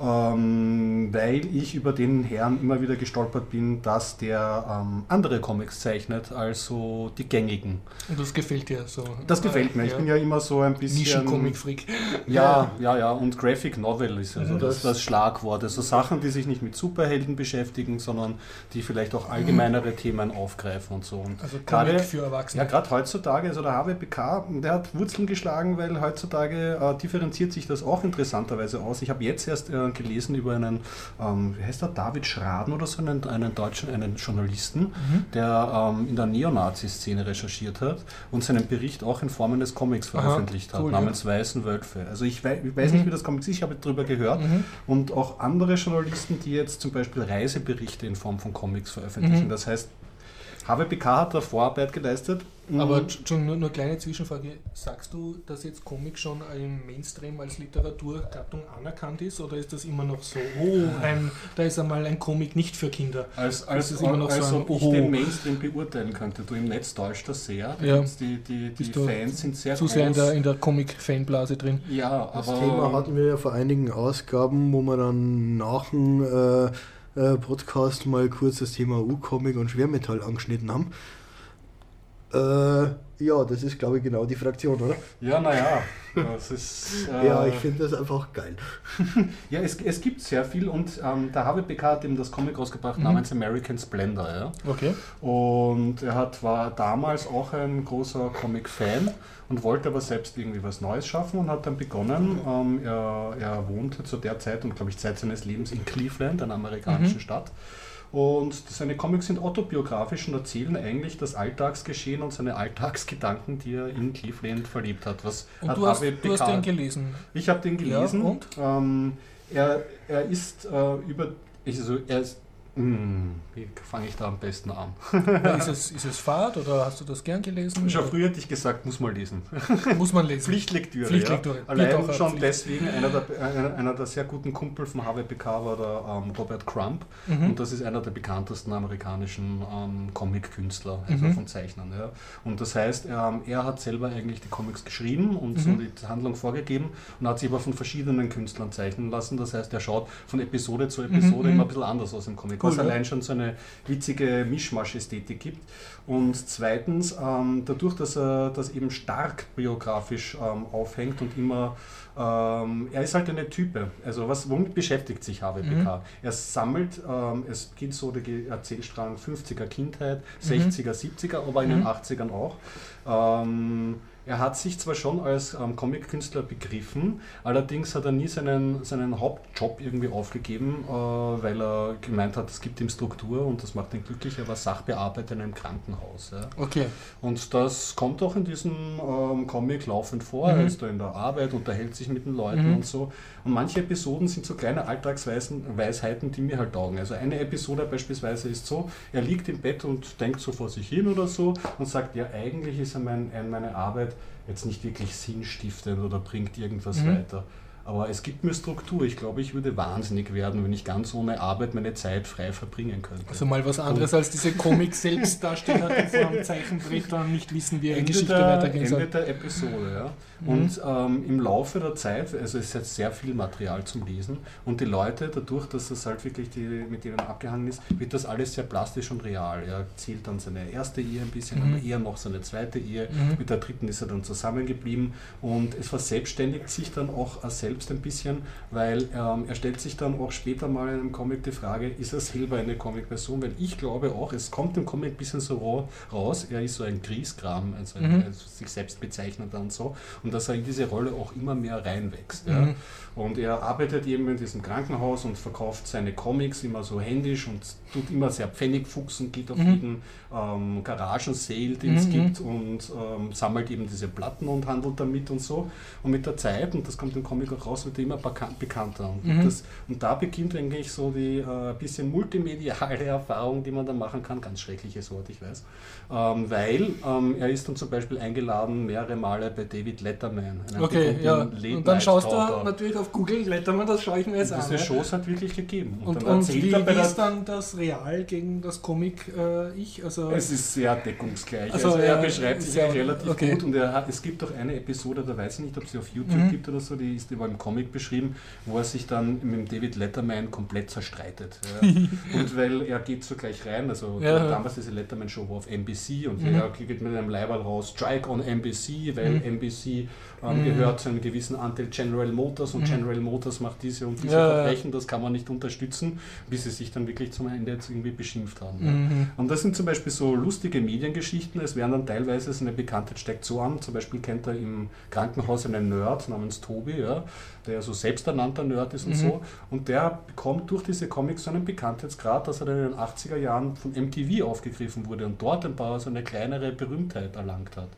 B: ähm, weil ich über den Herrn immer wieder gestolpert bin, dass der ähm, andere Comics zeichnet, also die gängigen.
A: Und das gefällt dir so.
B: Das gefällt mir. Ich bin ja immer so ein bisschen.
A: Nischen-Comic-Freak.
B: Ja, ja, ja. Und Graphic Novel ist also
D: Mhm.
B: das, das Schlagwort. Also Sachen, die sich nicht mit Superhelden beschäftigen, sondern die vielleicht auch allgemeinere Themen aufgreifen und so. Und
A: Also Comic
B: gerade,
A: für Erwachsene.
B: ja, gerade heutzutage, also der HWPK, der hat Wurzeln geschlagen, weil heutzutage äh, differenziert sich das auch interessanterweise aus. Ich habe jetzt erst äh, gelesen über einen, ähm, wie heißt der, David Schraden oder so, einen, einen deutschen, einen Journalisten,
A: Mhm.
B: der ähm, in der Neonazi-Szene recherchiert hat und seinen Bericht auch in Formen des Comics
A: Aha,
B: veröffentlicht hat,
A: cool, ja.
B: namens Weißen Wölfe. Also ich weiß, ich weiß
A: Mhm.
B: nicht, wie das Comic ist, ich habe darüber gehört.
A: Mhm.
B: Und auch andere Journalisten, die jetzt zum Beispiel Reiseberichte in Form von Comics veröffentlichen.
A: Mhm.
B: Das heißt, HWPK hat da Vorarbeit geleistet.
A: Aber
B: Mhm.
A: schon nur, nur kleine Zwischenfrage. Sagst du, dass jetzt Comic schon im Mainstream als Literaturgattung anerkannt ist oder ist das immer noch so, oh, ein, da ist einmal ein Comic nicht für Kinder?
B: Als, als,
A: ist immer noch so
B: als
A: ein
B: ob ich
A: Oho.
B: den Mainstream beurteilen könnte. Du im Netz täuscht das sehr.
A: Ja.
B: Die, die, die Fans sind sehr
A: Zu
B: groß.
A: sehr in der, in der Comic-Fanblase drin.
B: ja,
D: Das
B: aber
D: Thema hatten wir ja vor einigen Ausgaben, wo wir dann nach dem äh, äh, Podcast mal kurz das Thema U-Comic und Schwermetall angeschnitten haben. Äh, ja, das ist, glaube ich, genau die Fraktion, oder?
B: ja, naja, das ist. (laughs) Äh,
D: Ja, ich finde das einfach geil. (laughs)
B: Ja, es, es gibt sehr viel und ähm, der HWPK hat eben das Comic rausgebracht
A: Mhm.
B: namens American Splendor. Ja?
A: Okay.
B: Und er hat, war damals auch ein großer Comic-Fan und wollte aber selbst irgendwie was Neues schaffen und hat dann begonnen. Ähm, er, er wohnte zu der Zeit und glaube ich Zeit seines Lebens in Cleveland, einer amerikanischen
A: Mhm.
B: Stadt. Und seine Comics sind autobiografisch und erzählen eigentlich das Alltagsgeschehen und seine Alltagsgedanken, die er in Cleveland verlebt hat. Was
A: Und
B: hat
A: du hast, du hast den gelesen.
B: ich habe den
A: Ja,
B: gelesen.
A: und?
B: Ähm, er, er ist äh, über. Also er ist. Wie fange ich da am besten an?
A: ist, es, ist es Fahrt oder hast du das gern gelesen?
B: Schon früher hätte ich gesagt, muss man lesen.
A: Muss man lesen.
B: Pflichtlektüre.
A: Pflichtlektüre.
B: Ja. Allein schon
A: Pflicht.
B: deswegen, einer der, einer, der sehr guten Kumpel vom HWPK war der ähm, Robert Crump.
A: Mhm.
B: Und das ist einer der bekanntesten amerikanischen ähm, Comic-Künstler, also
A: Mhm.
B: von Zeichnern. Ja. Und das heißt, ähm, er hat selber eigentlich die Comics geschrieben und so
A: Mhm.
B: die Handlung vorgegeben und hat sich aber von verschiedenen Künstlern zeichnen lassen. Das heißt, er schaut von Episode zu Episode
A: Mhm,
B: immer ein
A: mhm.
B: bisschen anders aus im Comic,
A: Cool,
B: was
A: ja.
B: allein schon so eine witzige Mischmasch-Ästhetik gibt. Und zweitens, ähm, dadurch, dass er das eben stark biografisch ähm, aufhängt und immer, ähm, er ist halt eine Type. Also was, womit beschäftigt sich HWPK? Er sammelt, ähm, es geht so der Erzählstrang 50er Kindheit, 60er, 70er, aber in den
A: Mhm.
B: 80ern auch. Er hat sich zwar schon als ähm, Comic-Künstler begriffen, allerdings hat er nie seinen, seinen Hauptjob irgendwie aufgegeben, äh, weil er gemeint hat, es gibt ihm Struktur und das macht ihn glücklich. Er war Sachbearbeiter in einem Krankenhaus. Ja.
A: Okay.
B: Und das kommt auch in diesem ähm, Comic laufend vor.
A: Mhm.
B: Er ist da in der Arbeit, unterhält sich mit den Leuten
A: Mhm.
B: und so. Und manche Episoden sind so kleine Alltagsweisheiten, die mir halt taugen. Also eine Episode beispielsweise ist so, er liegt im Bett und denkt so vor sich hin oder so und sagt, ja, eigentlich ist äh, meine Arbeit jetzt nicht wirklich sinnstiftend oder bringt irgendwas
A: Mhm.
B: weiter. Aber es gibt mir Struktur. Ich glaube, ich würde wahnsinnig werden, wenn ich ganz ohne Arbeit meine Zeit frei verbringen könnte.
A: Also mal was anderes als diese Comic-Selbstdarsteller, die vor dem Zeichenbrett dann nicht wissen, wie ihre
B: Ende
A: Geschichte
B: der,
A: weitergehen soll.
B: Ende der Episode, ja.
A: Mhm.
B: Und ähm, im Laufe der Zeit, also es ist jetzt sehr viel Material zum Lesen und die Leute, dadurch, dass das halt wirklich die, mit denen abgehangen ist, wird das alles sehr plastisch und real. Er erzählt dann seine erste Ehe ein bisschen,
A: Mhm.
B: aber eher noch seine zweite Ehe.
A: Mhm.
B: Mit der dritten ist er dann zusammengeblieben und es verselbstständigt sich dann auch er selbst ein bisschen, weil ähm, er stellt sich dann auch später mal in einem Comic die Frage, ist er selber eine Comic-Person? Weil ich glaube auch, es kommt im Comic ein bisschen so ra- raus, er ist so ein Grieskram, also, ein-
A: Mhm.
B: also sich selbst bezeichnet und so, und dass er in diese Rolle auch immer mehr reinwächst. Ja?
A: Mhm.
B: Und er arbeitet eben in diesem Krankenhaus und verkauft seine Comics immer so händisch und tut immer sehr Pfennigfuchsen, geht auf
A: Mhm.
B: jeden ähm, Garagensale, den es
A: Mhm.
B: gibt und ähm, sammelt eben diese Platten und handelt damit und so. Und mit der Zeit, und das kommt im Comic auch raus, wird er immer bekan- bekannter. Und,
A: Mhm.
B: das, und da beginnt eigentlich so die äh, bisschen multimediale (laughs) Erfahrung, die man da machen kann. Ganz schreckliches Wort, ich weiß. Ähm, weil ähm, er ist dann zum Beispiel eingeladen mehrere Male bei David Letterman.
A: Okay, ja. Und dann schaust du natürlich auf Google Letterman, das schaue ich mir jetzt
B: Und
A: an.
B: diese
A: ja.
B: Shows hat wirklich gegeben.
A: Und,
B: dann
A: und wie,
B: er
A: wie ist dann das Real gegen das Comic-Ich? also,
B: Es ist sehr deckungsgleich.
A: Also,
B: Also, er
A: ja,
B: beschreibt sich ja relativ
A: okay.
B: gut und er hat, es gibt auch eine Episode, da weiß ich nicht, ob sie auf YouTube
A: Mhm.
B: gibt oder so, die ist über im Comic beschrieben, wo er sich dann mit David Letterman komplett zerstreitet. Ja. (laughs) und weil er geht so gleich rein, also
A: Ja.
B: damals diese Letterman-Show war auf NBC und
A: Mhm.
B: er geht mit einem Leiberl raus, Strike on NBC, weil
A: Mhm.
B: NBC ähm,
A: Mhm.
B: gehört zu einem gewissen Anteil General Motors und
A: Mhm.
B: General Motors macht diese und diese
A: Ja.
B: Verbrechen, das kann man nicht unterstützen, bis sie sich dann wirklich zum Ende jetzt irgendwie beschimpft haben.
A: Mhm.
B: Und das sind zum Beispiel so lustige Mediengeschichten. Es werden dann teilweise seine Bekanntheit steigt so an. Zum Beispiel kennt er im Krankenhaus einen Nerd namens Tobi, ja, der so selbsternannter Nerd ist und
A: Mhm.
B: so. Und der bekommt durch diese Comics so einen Bekanntheitsgrad, dass er dann in den 80er Jahren von MTV aufgegriffen wurde und dort ein paar so eine kleinere Berühmtheit erlangt hat.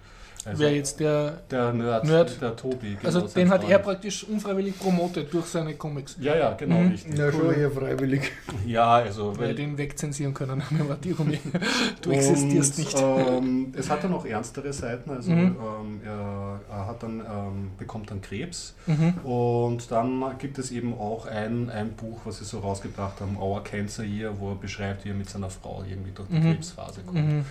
B: Also
A: Wer jetzt der.
B: der Nerd,
A: Nerd?
B: der Tobi. genau,
A: Also den hat er praktisch unfreiwillig promotet durch seine Comics.
B: Ja, ja, genau,
A: Mhm.
B: richtig.
D: Ja, schon eher freiwillig.
B: Ja, also.
A: Weil
B: weil-
A: den wegzensieren können. (laughs) War die Gummi. (laughs) Du existierst
B: und,
A: nicht.
B: Ähm, es hat dann auch ernstere Seiten. Also
A: Mhm.
B: ähm, er, er hat dann, ähm, bekommt dann Krebs.
A: Mhm.
B: Und dann gibt es eben auch ein, ein Buch, was sie so rausgebracht haben, Our Cancer Year, wo er beschreibt, wie er mit seiner Frau irgendwie durch die
A: Mhm.
B: Krebsphase kommt.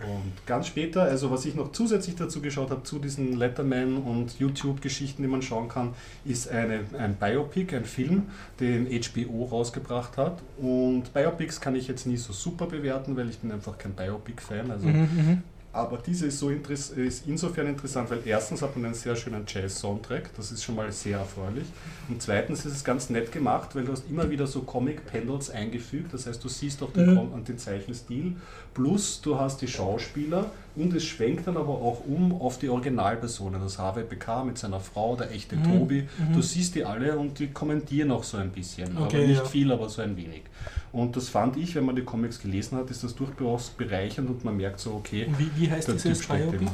A: Mhm.
B: Und ganz später, also was ich noch zusätzlich dazu geschaut habe, zu diesen Letterman und YouTube-Geschichten, die man schauen kann, ist eine, ein Biopic, ein Film, den HBO rausgebracht hat. Und Biopics kann ich jetzt nie so super bewerten, weil ich bin einfach kein Biopic-Fan. Also
A: Mhm. Mhm.
B: aber diese ist, so ist insofern interessant, weil erstens hat man einen sehr schönen Jazz-Soundtrack, das ist schon mal sehr erfreulich. Und zweitens ist es ganz nett gemacht, weil du hast immer wieder so Comic-Panels eingefügt, das heißt, du siehst auch den,
A: Mhm.
B: Den Zeichenstil, plus du hast die Schauspieler und es schwenkt dann aber auch um auf die Originalpersonen, das Harvey Becker mit seiner Frau, der echte
A: Mhm.
B: Tobi.
A: Mhm.
B: Du siehst die alle und die kommentieren auch so ein bisschen, aber
A: Okay,
B: nicht
A: ja.
B: viel, aber so ein wenig. Und das fand ich, wenn man die Comics gelesen hat, ist das durchaus bereichernd und man merkt so, okay,
A: Wie, wie heißt
B: steckt
A: Biopic?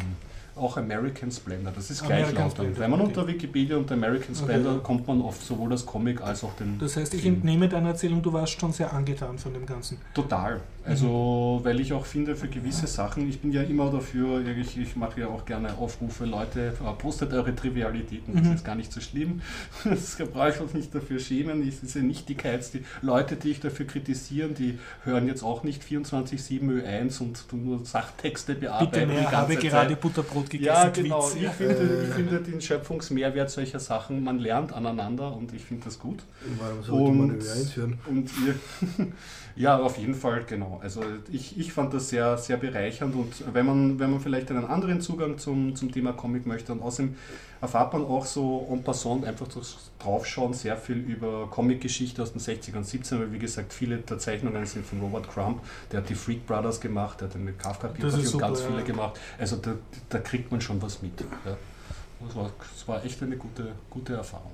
B: Auch American Splendor, das ist gleichlautend.
A: Splendor,
B: Wenn man
A: okay.
B: unter Wikipedia unter American Splendor
A: Okay.
B: kommt man auf sowohl das Comic als auch den.
A: Das heißt, ich
B: Film.
A: entnehme deiner Erzählung, du warst schon sehr angetan von dem Ganzen.
B: Total. Also, weil ich auch finde, für gewisse Sachen, ich bin ja immer dafür, ich, ich mache ja auch gerne Aufrufe, Leute, äh, postet eure Trivialitäten, das
A: Mhm.
B: ist gar nicht so schlimm. (laughs) Das brauche ich auch nicht dafür schämen. Ich sehe Nichtigkeits, die Leute, die ich dafür kritisieren, die hören jetzt auch nicht 24-7 Ö1 und nur Sachtexte bearbeiten.
A: Bitte mehr, habe
B: Zeit.
A: gerade Butterbrot gegessen.
B: Ja, genau.
A: Tweets,
B: Ich, finde, ich finde den Schöpfungsmehrwert solcher Sachen, man lernt aneinander und ich finde das gut.
D: Warum sollte man
B: Und-
D: eins hören?
B: Und ihr, (laughs) ja, auf jeden Fall, genau. Also ich, ich fand das sehr, sehr bereichernd und wenn man, wenn man vielleicht einen anderen Zugang zum, zum Thema Comic möchte und außerdem erfahrt man auch so en passant einfach draufschauen sehr viel über Comic-Geschichte aus den 60ern und 70ern, weil wie gesagt viele der Zeichnungen sind von Robert Crumb, der hat die Freak Brothers gemacht, der hat
A: ist
B: und
A: super,
B: ganz
A: ja.
B: viele gemacht. Also da, da kriegt man schon was mit. Ja. Das, war, das war echt eine gute, gute Erfahrung.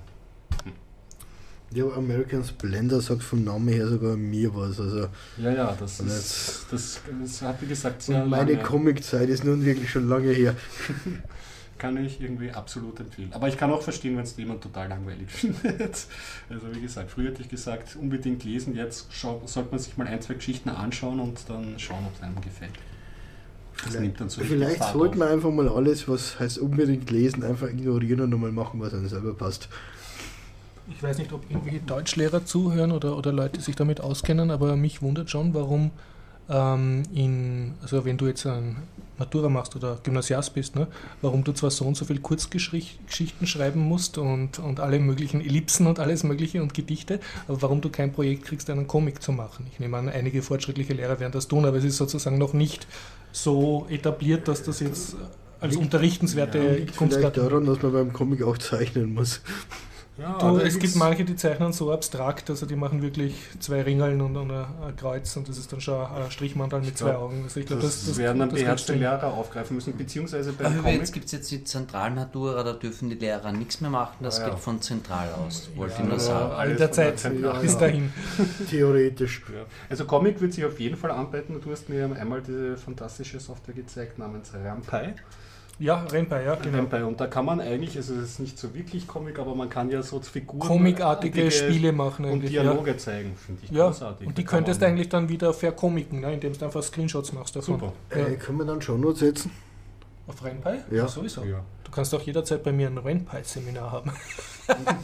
D: Ja, aber American Splendor sagt vom Namen her sogar mir was. Also
B: Ja, ja, das ist, das, das hat wie gesagt sehr
D: und meine Comic-Zeit ist nun wirklich schon lange her. (laughs)
B: kann ich irgendwie absolut empfehlen. Aber ich kann auch verstehen, wenn es jemand total langweilig (laughs) findet. Also wie gesagt, früher hätte ich gesagt, unbedingt lesen, jetzt sollte man sich mal ein, zwei Geschichten anschauen und dann schauen, ob es einem gefällt. Das nimmt dann so
D: Vielleicht sollte man einfach mal alles, was heißt unbedingt lesen, einfach ignorieren und nochmal machen, was einem selber passt.
A: Ich weiß nicht, ob irgendwelche Deutschlehrer zuhören oder, oder Leute sich damit auskennen, aber mich wundert schon, warum ähm, in, also wenn du jetzt ein Matura machst oder Gymnasiast bist, ne, warum du zwar so und so viel Kurzgeschichten schreiben musst und, und alle möglichen Ellipsen und alles mögliche und Gedichte, aber warum du kein Projekt kriegst, einen Comic zu machen. Ich nehme an, einige fortschrittliche Lehrer werden das tun, aber es ist sozusagen noch nicht so etabliert, dass das jetzt als unterrichtenswerte
D: Ja, liegt vielleicht
A: Kunstart
D: daran, dass man beim Comic auch zeichnen muss.
B: Ja,
A: Du,
B: da
A: es gibt manche, die zeichnen so abstrakt, also die machen wirklich zwei Ringeln und, und ein, Kreuz und das ist dann schon ein Strichmantel mit zwei
B: Ja,
A: Augen. Also ich glaube,
B: das,
A: das, das,
B: werden dann
A: das
B: beherrschte
A: kannst du-
B: Lehrer aufgreifen müssen, beziehungsweise beim
C: Aber
B: Comic.
C: jetzt gibt es jetzt die Zentralnatura, da dürfen die Lehrer nichts mehr machen, das
B: Ah, ja.
C: geht von zentral aus, wollte
A: Ja,
C: ich nur sagen.
A: all
B: alles
A: der Zeit bis dahin. (laughs)
D: Theoretisch.
B: Ja. Also Comic wird sich auf jeden Fall anbieten. Du hast mir einmal diese fantastische Software gezeigt namens Rampai.
A: Ja, Renpai, ja, genau.
B: Rampai. Und da kann man eigentlich, also es ist nicht so wirklich Comic, aber man kann ja so Figuren
A: Comicartige
B: artige
A: Spiele machen
B: und
A: eigentlich. Ja.
B: Dialoge zeigen, finde ich
A: Ja,
B: großartig.
A: und die könntest du eigentlich dann wieder verkomiken, ne, indem du einfach Screenshots machst davon.
B: Super.
A: Ja.
D: Äh, können wir dann schon Notes setzen?
A: Auf Renpai?
D: Ja.
A: sowieso.
B: Ja.
A: Du kannst auch jederzeit bei mir ein Renpai-Seminar haben. (laughs)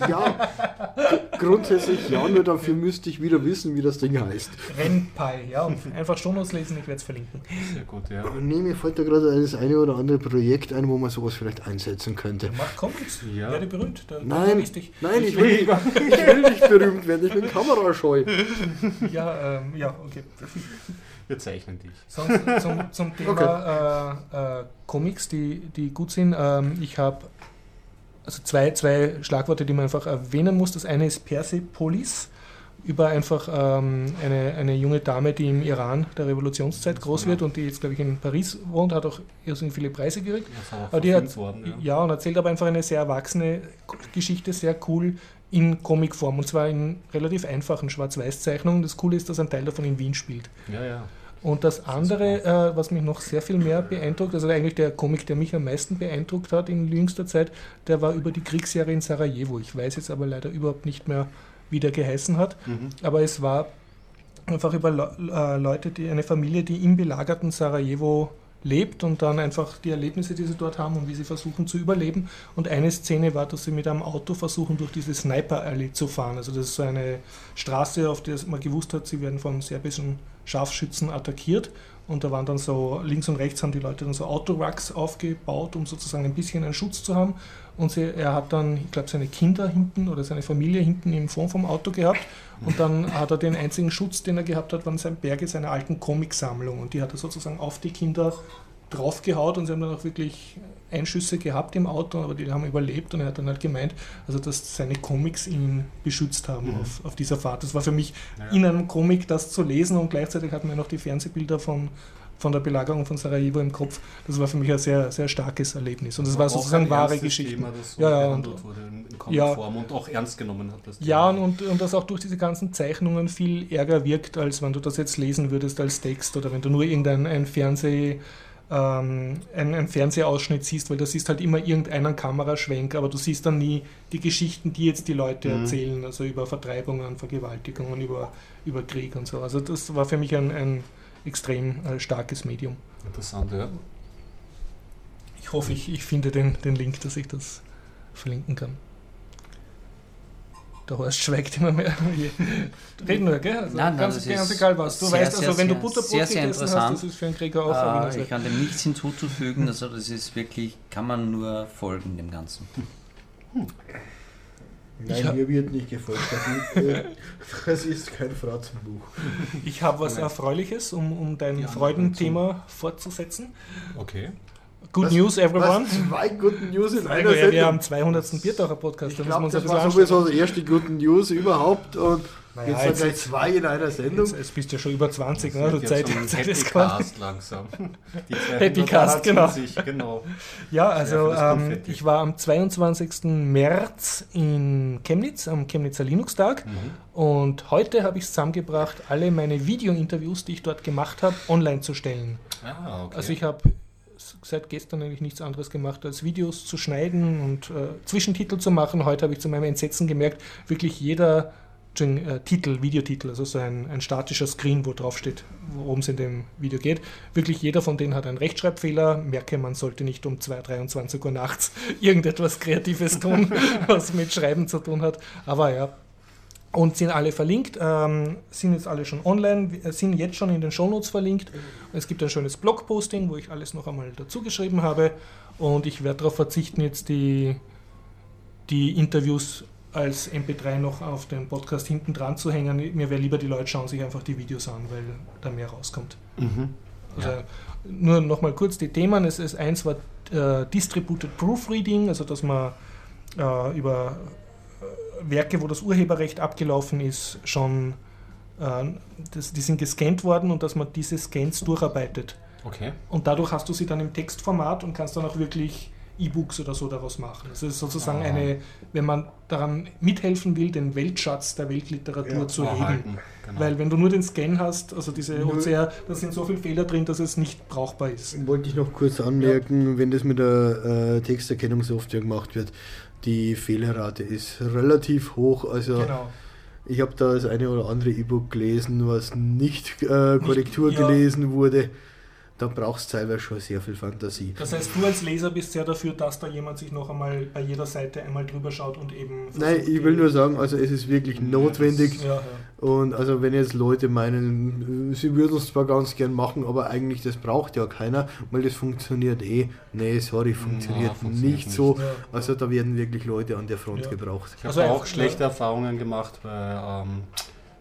D: Ja, gr- grundsätzlich ja, nur dafür müsste ich wieder wissen, wie das Ding heißt.
A: Renpai, ja, und einfach Shownotes lesen, ich werde es verlinken.
B: Sehr gut, ja.
D: Nee, mir fällt da gerade das eine oder andere Projekt ein, wo man sowas vielleicht einsetzen könnte.
A: Mach Comics,
B: Ja.
A: werde berühmt. Da, da
D: Nein,
A: dich.
D: nein, ich will, nicht, ich will nicht berühmt werden, ich bin kamerascheu.
A: Ja, ähm, ja, okay.
B: Wir zeichnen dich.
A: Sonst zum, zum Thema äh, äh, Comics, die, die gut sind. Ähm, ich habe also zwei, zwei Schlagworte, die man einfach erwähnen muss. Das eine ist Persepolis, über einfach ähm, eine, eine junge Dame, die im Iran der Revolutionszeit groß wird und die jetzt, glaube ich, in Paris wohnt, hat auch irrsinnig viele Preise gekriegt.
B: Auch
A: Aber die hat,
B: worden,
A: ja. und erzählt aber einfach eine sehr erwachsene Geschichte, sehr cool in Comicform und zwar in relativ einfachen Schwarz-Weiß-Zeichnungen. Das Coole ist, dass ein Teil davon in Wien spielt.
B: Ja, ja.
A: Und das andere, äh, was mich noch sehr viel mehr beeindruckt, also eigentlich der Comic, der mich am meisten beeindruckt hat in jüngster Zeit, der war über die Kriegsjahre in Sarajevo. Ich weiß jetzt aber leider überhaupt nicht mehr, wie der geheißen hat.
B: Mhm.
A: Aber es war einfach über Le äh, Leute, die eine Familie, die im belagerten Sarajevo lebt und dann einfach die Erlebnisse, die sie dort haben und wie sie versuchen zu überleben. Und eine Szene war, dass sie mit einem Auto versuchen, durch diese Sniper Alley zu fahren. Also das ist so eine Straße, auf der man gewusst hat, sie werden von serbischen Scharfschützen attackiert. Und da waren dann so, links und rechts haben die Leute dann so Autoracks aufgebaut, um sozusagen ein bisschen einen Schutz zu haben. Und sie, er hat dann, ich glaube, seine Kinder hinten oder seine Familie hinten im Form vom Auto gehabt. Und dann hat er den einzigen Schutz, den er gehabt hat, waren sein Berge seiner alten Comicsammlung. Und die hat er sozusagen auf die Kinder draufgehaut und sie haben dann auch wirklich Einschüsse gehabt im Auto, aber die haben überlebt und er hat dann halt gemeint, also dass seine Comics ihn beschützt haben
B: Mhm.
A: auf, auf dieser Fahrt. Das war für mich
B: Ja.
A: in einem Comic das zu lesen und gleichzeitig hatten wir noch die Fernsehbilder von, von der Belagerung von Sarajevo im Kopf. Das war für mich ein sehr, sehr starkes Erlebnis und das war
B: Auch
A: sozusagen wahre Geschichte.
B: Thema, das so
A: Ja, ja,
B: behandelt
A: und-
B: wurde in, in
A: Ja.
B: Comicform und auch ernst genommen hat. Das
A: Ja,
B: Thema.
A: und, und das auch durch diese ganzen Zeichnungen viel ärger wirkt, als wenn du das jetzt lesen würdest als Text oder wenn du nur irgendein ein Fernseh, ähm, einen, einen Fernsehausschnitt siehst, weil du siehst halt immer irgendeinen Kameraschwenk, aber du siehst dann nie die Geschichten, die jetzt die Leute
B: Mhm.
A: erzählen, also über Vertreibungen, Vergewaltigungen, über, über Krieg und so. Also das war für mich ein, ein extrem äh, starkes Medium.
B: Interessant, ja.
A: Ich hoffe, ich, ich finde den, den Link, dass ich das verlinken kann. Der Horst schweigt immer mehr. Red nur, gell? Also
C: Nein, nein,
A: ganz, ganz
C: ist
A: egal was. Du
C: sehr,
A: weißt, also
C: sehr,
A: wenn du Butterbrot
C: sehr, sehr
A: gegessen hast, das ist für einen Krieger auch
C: Äh, ich kann dem nichts hinzuzufügen, also das ist wirklich, kann man nur folgen dem Ganzen.
D: Nein,
A: hab-
D: mir wird nicht gefolgt. Das, äh, (laughs) das ist kein Fratzenbuch.
A: Ich habe was Erfreuliches, um, um dein Freudenthema fortzusetzen.
B: Okay.
A: Good
D: Was-
A: News, everyone.
D: Was, zwei guten News in einer
A: Ja, wir
D: Sendung.
A: haben 200. Biertaucher Podcast, da ein
D: das war sowieso die erste guten News überhaupt und
A: Naja,
D: jetzt,
A: jetzt-
D: sind gleich zwei in einer Sendung.
A: Jetzt, jetzt bist du ja schon über 20, ne?
B: Wird
A: Zeit,
B: jetzt so
A: Zeit ist
B: Happy. Cast langsam. Die
A: Happy Cast, genau.
B: 270, genau.
A: Ja, also ähm, ich war am 22. März in Chemnitz, am Chemnitzer Linux-Tag.
B: Mhm.
A: Und heute habe ich es zusammengebracht, alle meine Video-Interviews, die ich dort gemacht habe, online zu stellen.
B: Ah, okay.
A: Also ich habe seit gestern eigentlich nichts anderes gemacht, als Videos zu schneiden und äh, Zwischentitel zu machen. Heute habe ich zu meinem Entsetzen gemerkt, wirklich jeder äh, Titel, Videotitel, also so ein, ein statischer Screen, wo drauf steht, worum es in dem Video geht. Wirklich jeder von denen hat einen Rechtschreibfehler. Merke, man sollte nicht um 2, 23 Uhr nachts (laughs) irgendetwas Kreatives tun, (laughs) was mit Schreiben zu tun hat. Aber ja, und sind alle verlinkt, ähm, sind jetzt alle schon online, sind jetzt schon in den Shownotes verlinkt. Es gibt ein schönes Blogposting, wo ich alles noch einmal dazu geschrieben habe und ich werde darauf verzichten, jetzt die, die Interviews als MP3 noch auf den Podcast hinten dran zu hängen. Mir wäre lieber, die Leute schauen sich einfach die Videos an, weil da mehr rauskommt. Mhm. Also ja. nur nochmal kurz die Themen. Es ist eins war äh, Distributed Proofreading, also dass man äh, über äh, Werke, wo das Urheberrecht abgelaufen ist, schon äh, das, die sind gescannt worden und dass man diese Scans durcharbeitet.
B: Okay.
A: Und dadurch hast du sie dann im Textformat und kannst dann auch wirklich E-Books oder so daraus machen. Das ist sozusagen ah. eine, wenn man daran mithelfen will, den Weltschatz der Weltliteratur ja, zu heben. Genau. Weil wenn du nur den Scan hast, also diese OCR, da sind so viele Fehler drin, dass es nicht brauchbar ist.
D: Wollte ich noch kurz anmerken, ja. wenn das mit der äh, Texterkennungssoftware gemacht wird, die Fehlerrate ist relativ hoch. Also genau. ich habe da das eine oder andere E-Book gelesen, was nicht äh, Korrektur nicht, ja. gelesen wurde da brauchst du teilweise schon sehr viel Fantasie.
A: Das heißt, du als Leser bist sehr dafür, dass da jemand sich noch einmal bei jeder Seite einmal drüber schaut und eben.
D: Nein, ich will nur sagen, also es ist wirklich ja, notwendig. Ja, ja. Und also wenn jetzt Leute meinen, sie würden es zwar ganz gern machen, aber eigentlich das braucht ja keiner, weil das funktioniert eh. Nee, sorry, funktioniert, funktioniert nicht, nicht, so. Also da werden wirklich Leute an der Front gebraucht.
B: Ich habe also auch schlechte Erfahrungen gemacht bei ähm,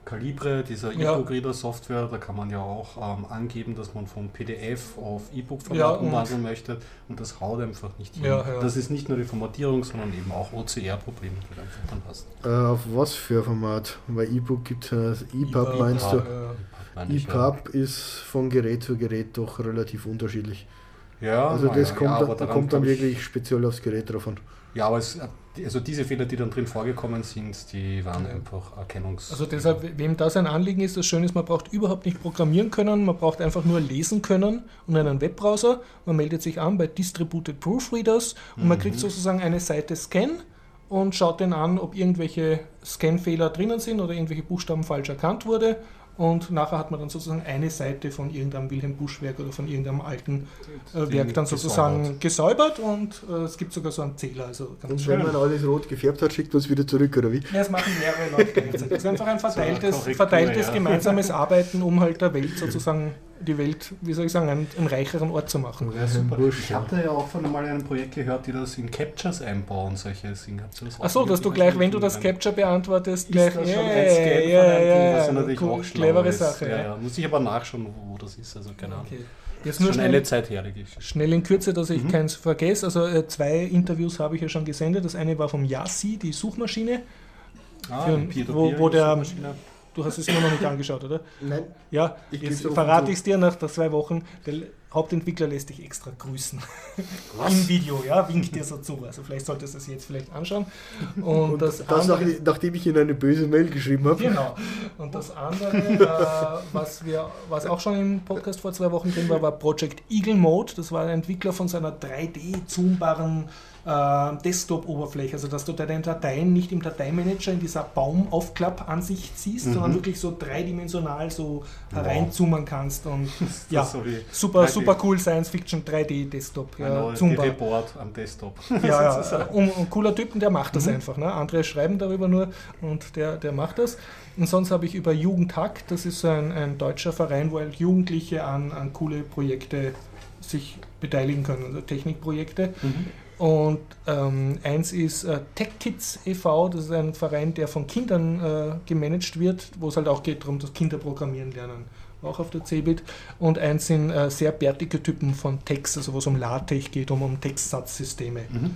B: Calibre, dieser E-Book-Reader-Software, da kann man ja auch ähm, angeben, dass man von PDF auf E-Book-Format ja, umwandeln möchte und das haut einfach nicht hin. Ja, ja. Das ist nicht nur die Formatierung, sondern eben auch OCR-Probleme, die du einfach dann hast.
D: Äh, auf was für Format? Weil E-Book gibt es, äh, EPUB meinst du? EPUB ist von Gerät zu Gerät doch relativ unterschiedlich. Ja, also das kommt, dann, daran, kommt dann wirklich speziell aufs Gerät drauf an.
B: Ja, aber es, also diese Fehler, die dann drin vorgekommen sind, die waren einfach Erkennungs...
A: Also deshalb, wem das ein Anliegen ist, das Schöne ist, man braucht überhaupt nicht programmieren können, man braucht einfach nur lesen können und einen Webbrowser. Man meldet sich an bei Distributed Proofreaders und mhm. man kriegt sozusagen eine Seite Scan und schaut den an, ob irgendwelche Scan-Fehler drinnen sind oder irgendwelche Buchstaben falsch erkannt wurde und nachher hat man dann sozusagen eine Seite von irgendeinem Wilhelm Busch-Werk oder von irgendeinem alten äh, Werk dann sozusagen gesäubert, gesäubert und äh, es gibt sogar so einen Zähler. Also
D: ganz und schön. wenn man alles rot gefärbt hat, schickt man es wieder zurück, oder wie?
A: Ja, es machen mehrere Leute gleichzeitig. Es ist einfach ein (laughs) verteiltes, verteiltes ja. gemeinsames Arbeiten, um halt der Welt sozusagen die Welt, wie soll ich sagen, einen, einen reicheren Ort zu machen.
B: Ja, super. Ich hatte ja auch von mal einem Projekt gehört, die das in Captures einbauen, solche Dinge.
A: Achso, dass du gleich, wenn du das Capture beantwortest,
B: ist
A: gleich.
B: Das schon yeah, ein Scan yeah, von einem yeah, was ja natürlich
A: cool, auch clevere ist. Sache.
B: Ja, ja. Muss ich aber nachschauen, wo, wo das ist. Also keine Ahnung. Okay. Jetzt nur schon schnell, eine Zeit her,
A: Schnell in Kürze, dass ich mhm. keins vergesse. Also äh, zwei Interviews habe ich ja schon gesendet. Das eine war vom Yasi, die Suchmaschine. Ah, für, wo, wo der, Du hast es immer noch nicht angeschaut, oder?
D: Nein.
A: Ja, ich jetzt verrate ich es dir nach zwei Wochen. Der Hauptentwickler lässt dich extra grüßen. Was? Im Video, ja, winkt dir so zu. Also vielleicht solltest du es jetzt vielleicht anschauen. (laughs)
D: Und, Und das, das andere, nachdem ich Ihnen eine böse Mail geschrieben habe.
A: Genau. Und das andere, äh, was, wir, was auch schon im Podcast vor zwei Wochen drin war, war Project Eagle Mode. Das war ein Entwickler von seiner 3D-zoombaren äh, Desktop-Oberfläche, also dass du deine Dateien nicht im Dateimanager in dieser Baumaufklapp-Ansicht siehst, mhm. sondern wirklich so dreidimensional so wow. hereinzoomen kannst und (laughs) ja, so super, super cool Science-Fiction 3D-Desktop.
B: Ja, Report am Desktop. (laughs)
A: Ja, ja und, und cooler Typ und der macht das mhm. einfach. Ne? Andere schreiben darüber nur und der, der macht das. Und sonst habe ich über Jugendhack, das ist ein, ein deutscher Verein, wo halt Jugendliche an, an coole Projekte sich beteiligen können, also Technikprojekte. Mhm. Und ähm, eins ist äh, Tech Kids e.V., das ist ein Verein, der von Kindern äh, gemanagt wird, wo es halt auch geht darum, dass Kinder programmieren lernen, auch auf der CeBIT. Und eins sind äh, sehr bärtige Typen von Text, also wo es um LaTeX geht, um, um Textsatzsysteme. Mhm.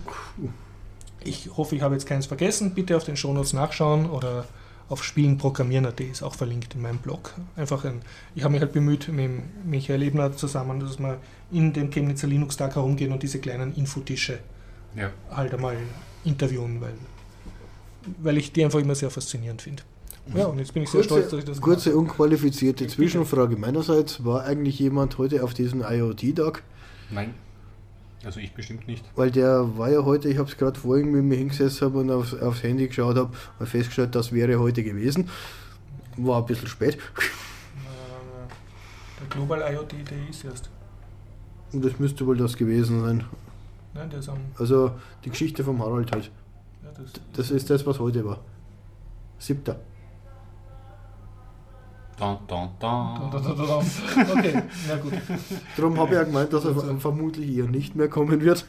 A: Ich hoffe, ich habe jetzt keins vergessen. Bitte auf den Shownotes nachschauen oder auf spielenprogrammieren.at ist auch verlinkt in meinem Blog. Einfach ein, ich habe mich halt bemüht, mit Michael Ebner zusammen, dass wir in dem Chemnitzer Linux-Tag herumgehen und diese kleinen Infotische ja. halt einmal interviewen, weil, weil ich die einfach immer sehr faszinierend finde.
D: Ja, und jetzt bin ich sehr kurze, stolz, dass ich das Kurze, unqualifizierte Zwischenfrage meinerseits. War eigentlich jemand heute auf diesem IoT-Tag?
B: Nein. Also ich bestimmt nicht.
D: Weil der war ja heute, ich habe es gerade vorhin mit mir hingesessen habe und aufs, aufs Handy geschaut habe und festgestellt, das wäre heute gewesen. War ein bisschen spät.
A: Der Global IoT Day ist erst.
D: Und das müsste wohl das gewesen sein.
A: Nein, der ist am.
D: Also die Geschichte vom Harald halt.
A: Ja, das,
D: Das ist das, was heute war. Siebter.
B: Da. da,
A: da. Okay, na gut.
D: Darum habe ich ja gemeint, dass er vermutlich eher nicht mehr kommen wird.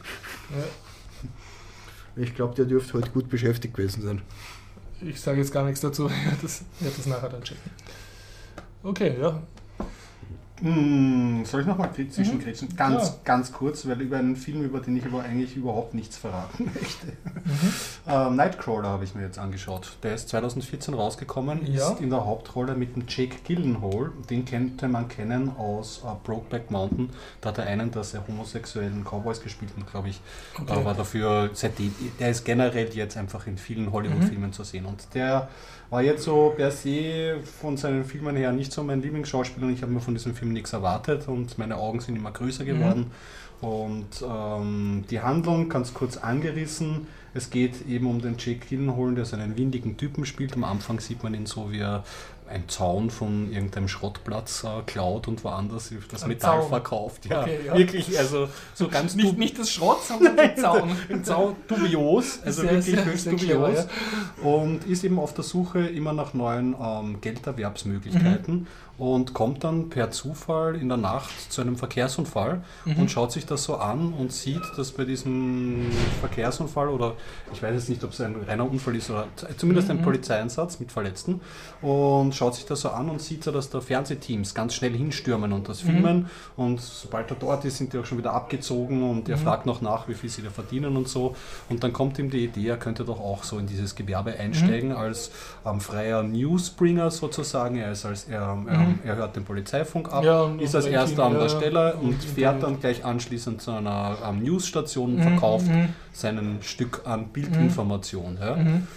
A: Ja,
D: Ich glaube, der dürfte heute gut beschäftigt gewesen sein.
A: ich sage jetzt gar nichts dazu. (laughs) Ich werde das, ich werde das nachher dann checken. Okay, ja.
B: Hm, soll ich nochmal zwischenkretschen? Ganz,
A: Ja.
B: ganz kurz, weil über einen Film, über den ich aber eigentlich überhaupt nichts verraten (laughs) möchte.
A: Mhm.
B: Ähm, Nightcrawler habe ich mir jetzt angeschaut. Der ist 2014 rausgekommen,
A: Ja.
B: ist in der Hauptrolle mit dem Jake Gyllenhaal. Den könnte man kennen aus äh, Brokeback Mountain. Da hat er einen der sehr homosexuellen Cowboys gespielt und glaube ich,
A: Okay.
B: war dafür seitdem, der ist generell jetzt einfach in vielen Hollywood-Filmen zu sehen. Und der war jetzt so per se von seinen Filmen her nicht so mein Lieblingsschauspieler. Und ich habe mir von diesem Film nichts erwartet und meine Augen sind immer größer geworden. Und ähm, die Handlung, ganz kurz angerissen, es geht eben um den Jake Gyllenhaal, der so einen windigen Typen spielt. Am Anfang sieht man ihn so, wie er einen Zaun von irgendeinem Schrottplatz äh, klaut und woanders das
A: Ein
B: Metall
A: Zaun.
B: verkauft. Ja,
A: Okay, ja.
B: wirklich, also so ganz
A: Nicht, nicht das Schrott, sondern der (laughs) Zaun.
B: ein Zaun dubios, also
A: Sehr,
B: wirklich
A: sehr,
B: höchst
A: sehr
B: dubios.
A: clever,
B: Und ist eben auf der Suche immer nach neuen ähm, Gelderwerbsmöglichkeiten
A: Mhm.
B: und kommt dann per Zufall in der Nacht zu einem Verkehrsunfall
A: Mhm.
B: und schaut sich das so an und sieht, dass bei diesem Verkehrsunfall oder ich weiß jetzt nicht, ob es ein reiner Unfall ist oder zumindest
A: Mhm.
B: ein Polizeieinsatz mit Verletzten und schaut sich das so an und sieht so, dass da Fernsehteams ganz schnell hinstürmen und
A: Mhm.
B: das filmen und sobald er dort ist, sind die auch schon wieder abgezogen und
A: Mhm.
B: er fragt noch nach, wie viel sie da verdienen und so und dann kommt ihm die Idee, er könnte doch auch so in dieses Gewerbe einsteigen
A: Mhm.
B: als ähm, freier Newsbringer sozusagen. Er ist als er, er, er hört den Polizeifunk ab,
A: Mhm. Ja,
B: ist als erster an der Stelle
A: und
B: fährt dann gleich anschließend zu einer ähm, Newsstation und
A: Mhm,
B: verkauft
A: mhm.
B: seinen Stück an Bildinformation. Ja.
A: Mhm.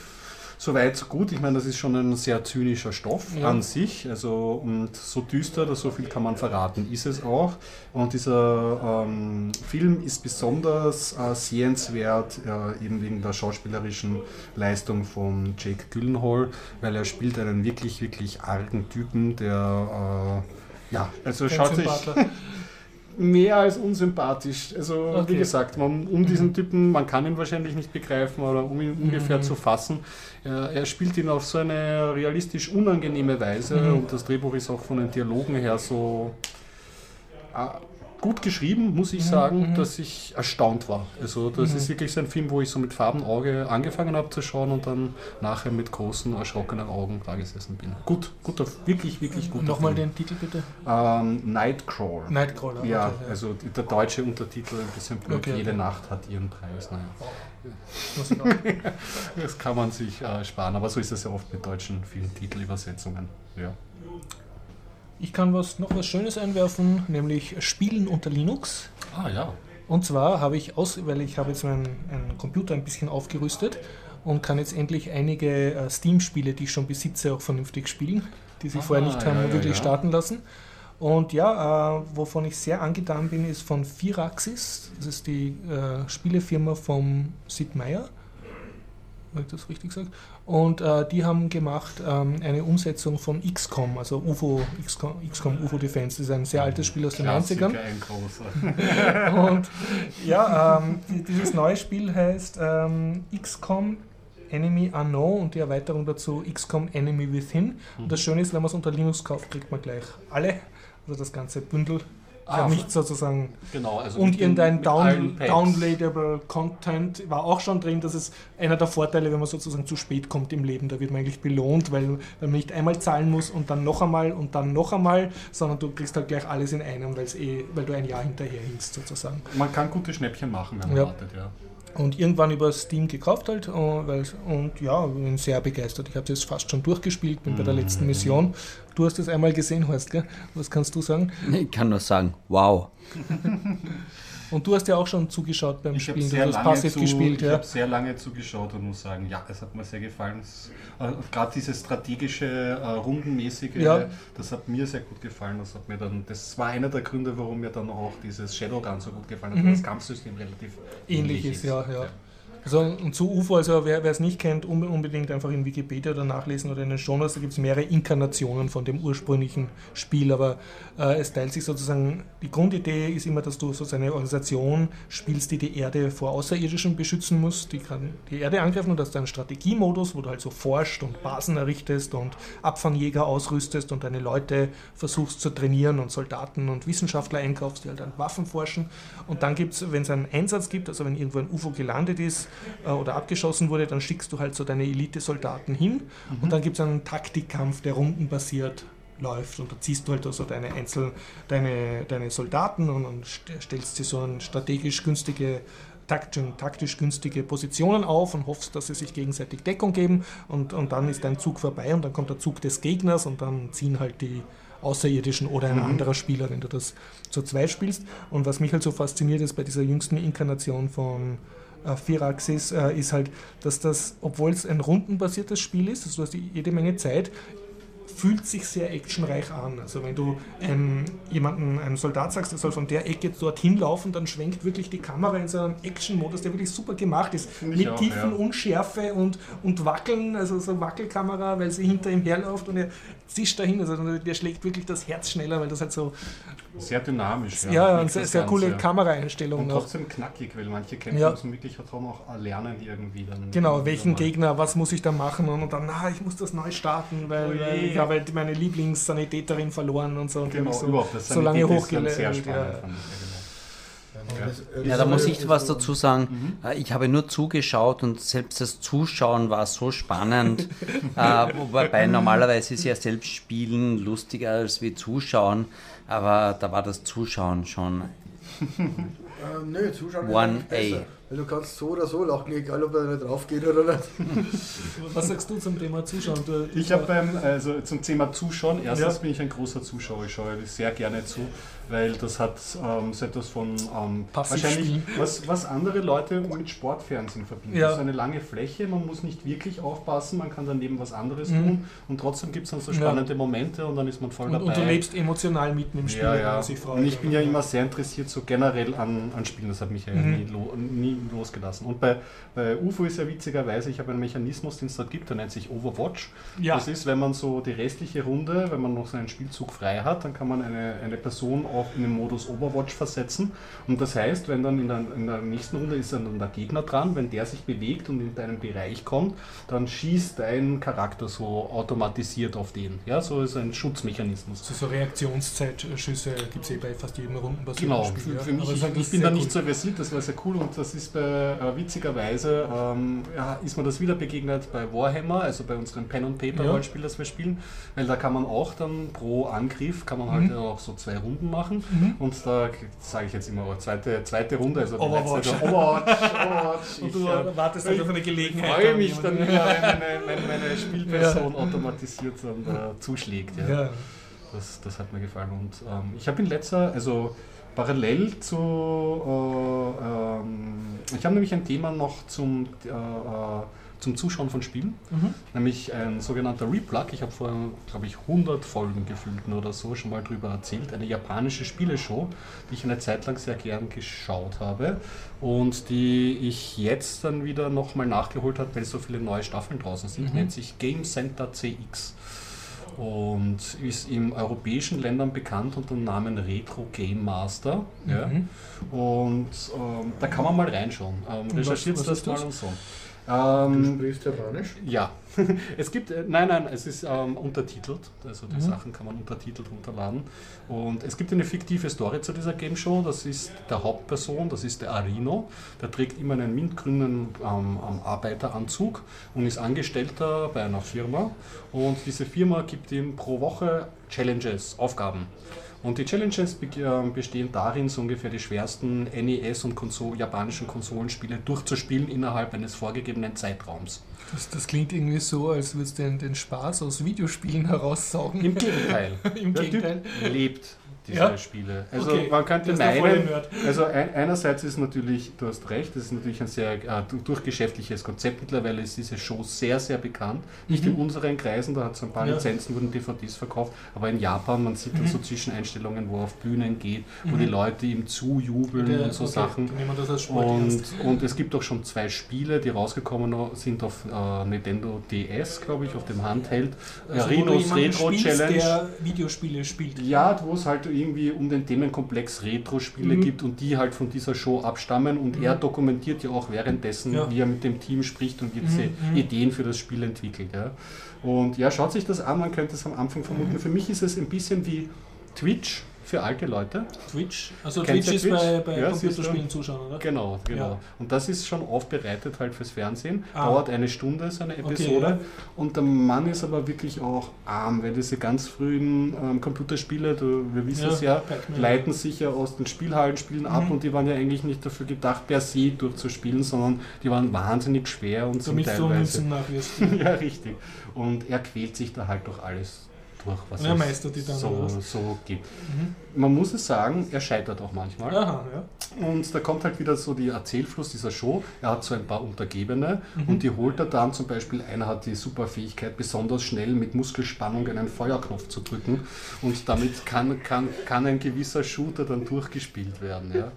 B: Soweit, so gut. Ich meine, das ist schon ein sehr zynischer Stoff
A: Ja.
B: an sich. Also, und so düster, oder so viel kann man verraten, ist es auch. Und dieser ähm, Film ist besonders äh, sehenswert, äh, eben wegen der schauspielerischen Leistung von Jake Gyllenhaal, weil er spielt einen wirklich, wirklich argen Typen, der, äh, ja, also schaut sich. Mehr als unsympathisch. Also
A: Okay.
B: wie gesagt, man, um diesen Typen, man kann ihn wahrscheinlich nicht begreifen oder um ihn ungefähr
A: Mhm.
B: zu fassen. Er, er spielt ihn auf so eine realistisch unangenehme Weise
A: Mhm.
B: und das Drehbuch ist auch von den Dialogen her so äh, gut geschrieben, muss ich sagen,
A: mhm.
B: dass ich erstaunt war. Also das
A: Mhm.
B: ist wirklich so ein Film, wo ich so mit Farbenauge angefangen habe zu schauen und dann nachher mit großen, erschrockenen Augen da gesessen bin. Gut, guter, wirklich, wirklich guter
A: Nochmal
B: Film.
A: den Titel bitte.
B: Ähm, Nightcrawler.
A: Nightcrawler.
B: Ja,
A: okay,
B: also die- der deutsche Untertitel ein bisschen blöd.
A: Okay,
B: Jede
A: okay.
B: Nacht hat ihren Preis. Naja,
A: auch. (laughs)
B: das kann man sich äh, sparen, aber so ist es ja oft mit deutschen Filmtitelübersetzungen. Ja.
A: Ich kann was, noch was Schönes einwerfen, nämlich Spielen unter Linux.
B: Ah ja.
A: Und zwar habe ich aus, weil ich habe jetzt meinen einen Computer ein bisschen aufgerüstet und kann jetzt endlich einige äh, Steam-Spiele, die ich schon besitze, auch vernünftig spielen, die sich
B: Ah,
A: vorher nicht haben
B: ja, ja,
A: wirklich
B: ja.
A: starten lassen. Und ja, äh, wovon ich sehr angetan bin, ist von Firaxis. Das ist die äh, Spielefirma vom Sid Meier. Habe ich das richtig gesagt? Und äh, die haben gemacht ähm, eine Umsetzung von XCOM, also UFO, XCOM, XCOM UFO Defense. Das ist ein sehr altes Spiel aus den 90ern.
B: ein großer. (laughs)
A: Und ja, ähm, die- dieses neue Spiel heißt ähm, XCOM Enemy Unknown und die Erweiterung dazu XCOM Enemy Within. Und das Schöne ist, wenn man es unter Linux kauft, kriegt man gleich alle, also das ganze Bündel.
B: Ah,
A: nicht sozusagen.
B: Genau, also
A: Und irgendein Down, downloadable Content war auch schon drin. Das ist einer der Vorteile, wenn man sozusagen zu spät kommt im Leben. Da wird man eigentlich belohnt, weil, weil man nicht einmal zahlen muss und dann noch einmal und dann noch einmal, sondern du kriegst halt gleich alles in einem, weil's eh, weil du ein Jahr hinterher hinkst sozusagen.
B: Man kann gute Schnäppchen machen, wenn man
A: Ja.
B: wartet, ja.
A: Und irgendwann über Steam gekauft halt äh, weil, und ja, bin sehr begeistert. Ich habe es jetzt fast schon durchgespielt, bin bei der letzten Mission. Du hast es einmal gesehen, Horst, gell? Was kannst du sagen?
C: Ich kann nur sagen, wow. (laughs)
A: Und du hast ja auch schon zugeschaut beim
B: Ich habe
A: Spielen,
B: sehr,
A: du hast
B: lange
A: passiv
B: zu,
A: gespielt.
B: ich
A: Ja.
B: hab sehr lange zugeschaut und muss sagen, ja, es hat mir sehr gefallen. Äh, Gerade dieses strategische, äh, rundenmäßige,
A: Ja.
B: das hat mir sehr gut gefallen. Das, hat mir dann, das war einer der Gründe, warum mir dann auch dieses Shadowgun so gut gefallen hat,
A: Mhm.
B: weil das Kampfsystem relativ
A: Ähnlich ist, ja, ja. Also zu UFO, also wer es nicht kennt, un- unbedingt einfach in Wikipedia oder nachlesen oder in den Shownotes, da gibt es mehrere Inkarnationen von dem ursprünglichen Spiel, aber äh, es teilt sich sozusagen, die Grundidee ist immer, dass du so eine Organisation spielst, die die Erde vor Außerirdischen beschützen muss, die kann die Erde angreifen und hast einen Strategiemodus, wo du halt so forscht und Basen errichtest und Abfangjäger ausrüstest und deine Leute versuchst zu trainieren und Soldaten und Wissenschaftler einkaufst, die halt an Waffen forschen. Und dann gibt es, wenn es einen Einsatz gibt, also wenn irgendwo ein UFO gelandet ist äh, oder abgeschossen wurde, dann schickst du halt so deine Elite-Soldaten hin. Und dann gibt es einen Taktikkampf, der rundenbasiert läuft. Und da ziehst du halt also deine Einzel, deine, deine Soldaten und, und st- stellst sie so in strategisch günstige taktisch, taktisch günstige Positionen auf und hoffst, dass sie sich gegenseitig Deckung geben. Und, und dann ist dein Zug vorbei und dann kommt der Zug des Gegners und dann ziehen halt die Außerirdischen oder ein anderer Spieler, wenn du das zu zweit spielst. Und was mich halt so fasziniert ist bei dieser jüngsten Inkarnation von äh, Firaxis, äh, ist halt, dass das, obwohl es ein rundenbasiertes Spiel ist, also du hast jede Menge Zeit, fühlt sich sehr actionreich an. Also wenn du ähm, jemanden, einem Soldat sagst, der soll von der Ecke dorthin laufen, dann schwenkt wirklich die Kamera in so einem Action-Modus, der wirklich super gemacht ist. Mit
B: auch,
A: tiefen
B: ja.
A: Unschärfe und, und Wackeln, also so Wackelkamera, weil sie hinter ihm herläuft und er zischt dahin. Also der schlägt wirklich das Herz schneller, weil das halt so,
B: Sehr dynamisch.
A: ja, ja, und sehr, sehr coole Kameraeinstellungen.
B: Und
A: noch.
B: trotzdem knackig, weil manche Kämpfe
A: Ja.
B: müssen wirklich darum auch lernen irgendwie dann.
A: Genau, welchen Gegner, was muss ich da machen und, und dann, na, ich muss das neu starten, weil,
B: Oh je.
A: ich habe weil meine Lieblingssanitäterin verloren und so. Und
B: genau,
A: so,
B: überhaupt, das
A: so lange
B: hochgelernt.
A: Ja,
C: da muss ich was dazu sagen. Mhm. Äh, ich habe nur zugeschaut und selbst das Zuschauen war so spannend. (laughs) äh, wobei normalerweise ist ja selbst Spielen lustiger als wie Zuschauen, aber da war das Zuschauen schon. (laughs)
D: nö, Zuschauen
C: 1A.
D: Weil du kannst so oder so lachen, egal ob er nicht drauf geht oder nicht. (laughs)
A: Was sagst du zum Thema Zuschauen? Du,
B: Ich habe beim, also zum Thema Zuschauen, erstens
A: Ja.
B: bin ich ein großer Zuschauer, ich schaue sehr gerne zu, weil das hat ähm, so etwas von ähm, wahrscheinlich, was, was andere Leute mit Sportfernsehen verbinden.
A: Ja.
B: Das ist eine lange Fläche, man muss nicht wirklich aufpassen, man kann daneben was anderes
A: Mhm.
B: tun und trotzdem gibt es dann so
A: Ja.
B: spannende Momente und dann ist man voll
A: und,
B: dabei.
A: und du lebst emotional mitten im Spiel,
B: ja,
A: wenn
B: ja.
A: man sich freut.
B: Und ich bin ja immer sehr interessiert so generell an, an Spielen, das hat mich ja
A: Mhm.
B: nie, nie losgelassen. Und bei, bei UFO ist ja witzigerweise, ich habe einen Mechanismus, den es dort gibt, der nennt sich Overwatch.
A: Ja.
B: Das ist, wenn man so die restliche Runde, wenn man noch so einen Spielzug frei hat, dann kann man eine, eine Person auch in den Modus Overwatch versetzen. Und das heißt, wenn dann in der, in der nächsten Runde ist dann der Gegner dran, wenn der sich bewegt und in deinen Bereich kommt, dann schießt dein Charakter so automatisiert auf den. Ja, so ist ein Schutzmechanismus.
A: So, so Reaktionszeitschüsse gibt es eh bei fast jedem rundenbasierten
B: Genau,
A: Spiel.
B: für,
A: ja.
B: für mich, ich,
A: halt
B: ich bin da nicht so versiert, das war sehr cool und das ist bei, äh, witzigerweise, ähm, ja, ist mir das wieder begegnet bei Warhammer, also bei unserem Pen and Paper
A: Ja.
B: Rollenspiel, das wir spielen, weil da kann man auch dann pro Angriff, kann man halt
A: Mhm.
B: auch so zwei Runden machen
A: Mhm.
B: und da sage ich jetzt immer, oh, zweite, zweite Runde, also die
A: Overwatch.
B: letzte Overwatch, Overwatch. (laughs)
A: Und du
B: Ich, äh,
A: wartest halt
B: ich
A: auf eine Gelegenheit.
B: freue
A: da
B: mich dann wenn meine, meine, (laughs) Spielperson automatisiert dann äh, zuschlägt. Ja.
A: Ja.
B: Das, das hat mir gefallen. Und ähm, ich habe in letzter, also parallel zu, äh, ähm, ich habe nämlich ein Thema noch zum, äh, äh, zum Zuschauen von Spielen,
A: Mhm.
B: nämlich ein sogenannter Replug. Ich habe vor, glaube ich, 100 Folgen gefühlt oder so schon mal drüber erzählt. Eine japanische Spieleshow, die ich eine Zeit lang sehr gern geschaut habe und die ich jetzt dann wieder nochmal nachgeholt habe, weil so viele neue Staffeln draußen sind.
A: Mhm.
B: Nennt sich Game Center CX und ist in europäischen Ländern bekannt unter dem Namen Retro Game Master. Ja.
A: Mhm.
B: Und ähm, da kann man mal reinschauen. Ähm, recherchiert
A: was
B: das
A: ist
B: mal
A: das?
B: und so.
D: Du
B: Ähm,
D: sprichst Japanisch?
B: ja, (laughs) es gibt, äh, nein, nein, es ist ähm, untertitelt, also die
A: Mhm.
B: Sachen kann man untertitelt runterladen. Und es gibt eine fiktive Story zu dieser Game Show, das ist der Hauptperson, das ist der Arino, der trägt immer einen mintgrünen ähm, ähm, Arbeiteranzug und ist Angestellter bei einer Firma. Und diese Firma gibt ihm pro Woche Challenges, Aufgaben. Und die Challenges be äh, bestehen darin, so ungefähr die schwersten NES- und Konsol japanischen Konsolenspiele durchzuspielen innerhalb eines vorgegebenen Zeitraums.
A: Das, das klingt irgendwie so, als würdest du den, den Spaß aus Videospielen heraussaugen.
B: Im Gegenteil. (laughs)
A: Im
B: Der
A: Gegenteil.
B: Typ lebt diese
A: Ja?
B: Spiele. Also
A: Okay,
B: man könnte meinen, also ein, einerseits ist natürlich, du hast recht, das ist natürlich ein sehr äh, du- durchgeschäftliches Konzept. Mittlerweile ist diese Show sehr, sehr bekannt. Nicht in unseren Kreisen, da hat es ein paar
A: Mhm. Ja.
B: Lizenzen, wurden DVDs verkauft, aber in Japan, man sieht dann so Zwischeneinstellungen, wo er auf Bühnen geht, wo die Leute ihm zujubeln
A: Mhm. Der-
B: und so
A: okay,
B: Sachen.
A: die nehmen das als Sport
B: Und, und es gibt auch schon zwei Spiele, die rausgekommen sind auf äh, Nintendo DS, glaube ich, auf dem Handheld.
A: Also, jemanden
B: Retro
A: spielst,
B: Challenge.
A: der Videospiele spielt.
B: Ja, wo es halt irgendwie um den Themenkomplex Retro-Spiele
A: Mhm.
B: gibt und die halt von dieser Show abstammen und er dokumentiert ja auch währenddessen,
A: Ja.
B: wie er mit dem Team spricht und wie diese
A: Mhm, mhm.
B: Ideen für das Spiel entwickelt. Ja. Und ja, schaut sich das an, man könnte es am Anfang vermuten. Für mich ist es ein bisschen wie Twitch für alte Leute.
A: Twitch? Also
B: Kennst
A: Twitch
B: du
A: ist
B: Twitch?
A: bei, bei
B: Ja,
A: Computerspielen zuschauen, oder?
B: Genau, genau.
A: Ja.
B: Und das ist schon aufbereitet halt fürs Fernsehen.
A: Ah.
B: Dauert eine Stunde, so eine
A: Okay,
B: Episode.
A: ja.
B: Und der Mann ist aber wirklich auch arm, weil diese ganz frühen ähm, Computerspiele, du, wir wissen
A: Ja,
B: es ja, leiten sich ja aus den Spielhallenspielen ab
A: Mhm.
B: und die waren ja eigentlich nicht dafür gedacht, per se durchzuspielen, sondern die waren wahnsinnig schwer und sind
A: Damit du
B: teilweise.
A: Münzen (laughs) nachwirst.
B: ja, richtig. Und er quält sich da halt durch alles durch, was
A: er
B: es so, so gibt.
A: Mhm.
B: Man muss es sagen, er scheitert auch manchmal.
A: Aha, ja.
B: Und da kommt halt wieder so die Erzählfluss dieser Show. Er hat so ein paar Untergebene
A: Mhm.
B: und die holt er dann zum Beispiel, einer hat die Superfähigkeit, besonders schnell mit Muskelspannung einen Feuerknopf zu drücken und damit kann, kann, kann ein gewisser Shooter dann durchgespielt werden. Ja.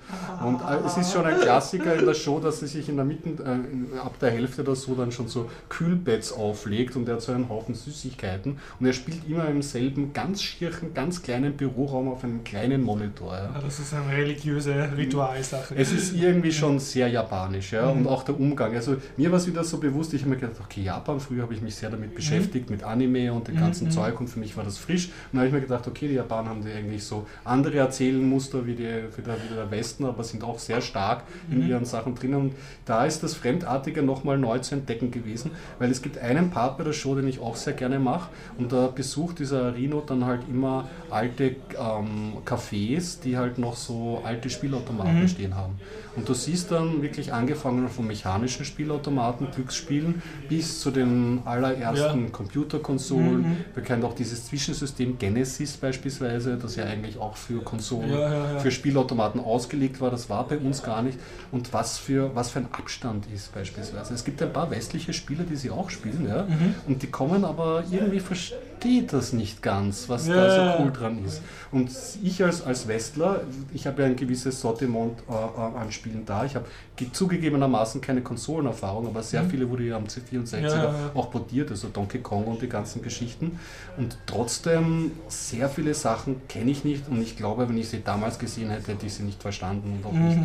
B: Und äh, es ist schon ein Klassiker in der Show, dass sie sich in der Mitte, äh, ab der Hälfte oder so dann schon so Kühlbeds auflegt und er hat so einen Haufen Süßigkeiten und er spielt immer im selben ganz schierchen, ganz kleinen Büroraum auf einem kleinen Monitor. Ja.
A: Ja, Das ist eine religiöse Ritualsache.
B: Es ist irgendwie schon sehr japanisch, ja, und auch der Umgang. Also mir war es wieder so bewusst, ich habe mir gedacht, okay, Japan, früher habe ich mich sehr damit beschäftigt, mit Anime und dem ganzen Zeug und für mich war das frisch. Und dann habe ich mir gedacht, okay, die Japaner haben die eigentlich so andere Erzählmuster wie, die, wie, der, wie der Westen, aber sind auch sehr stark in ihren Sachen drin. Und da ist das Fremdartige nochmal neu zu entdecken gewesen, weil es gibt einen Part bei der Show, den ich auch sehr gerne mache und da besucht dieser Rino dann halt immer alte ähm, Cafés, die halt noch so alte Spielautomaten stehen haben. Und du siehst dann wirklich angefangen von mechanischen Spielautomaten, Glücksspielen, bis zu den allerersten Computerkonsolen. Wir kennen auch dieses Zwischensystem Genesis beispielsweise, das ja eigentlich auch für Konsolen,
A: Ja, ja, ja.
B: für Spielautomaten ausgelegt war. Das war bei uns gar nicht. Und was für, was für ein Abstand ist beispielsweise. Es gibt ein paar westliche Spiele, die sie auch spielen, ja.
A: Mhm.
B: Und die kommen aber irgendwie versteht das nicht ganz, was
A: Ja,
B: da
A: ja,
B: so
A: ja.
B: cool dran ist. Und ich als, als Westler, ich habe ja ein gewisses Sortiment äh, äh, an Spielen da. Ich habe zugegebenermaßen keine Konsolenerfahrung, aber sehr viele wurde ja am C64
A: Mhm. Ja, ja, ja.
B: auch portiert, also Donkey Kong und die ganzen Geschichten. Und trotzdem, sehr viele Sachen kenne ich nicht und ich glaube, wenn ich sie damals gesehen hätte, hätte ich sie nicht verstanden und auch nicht,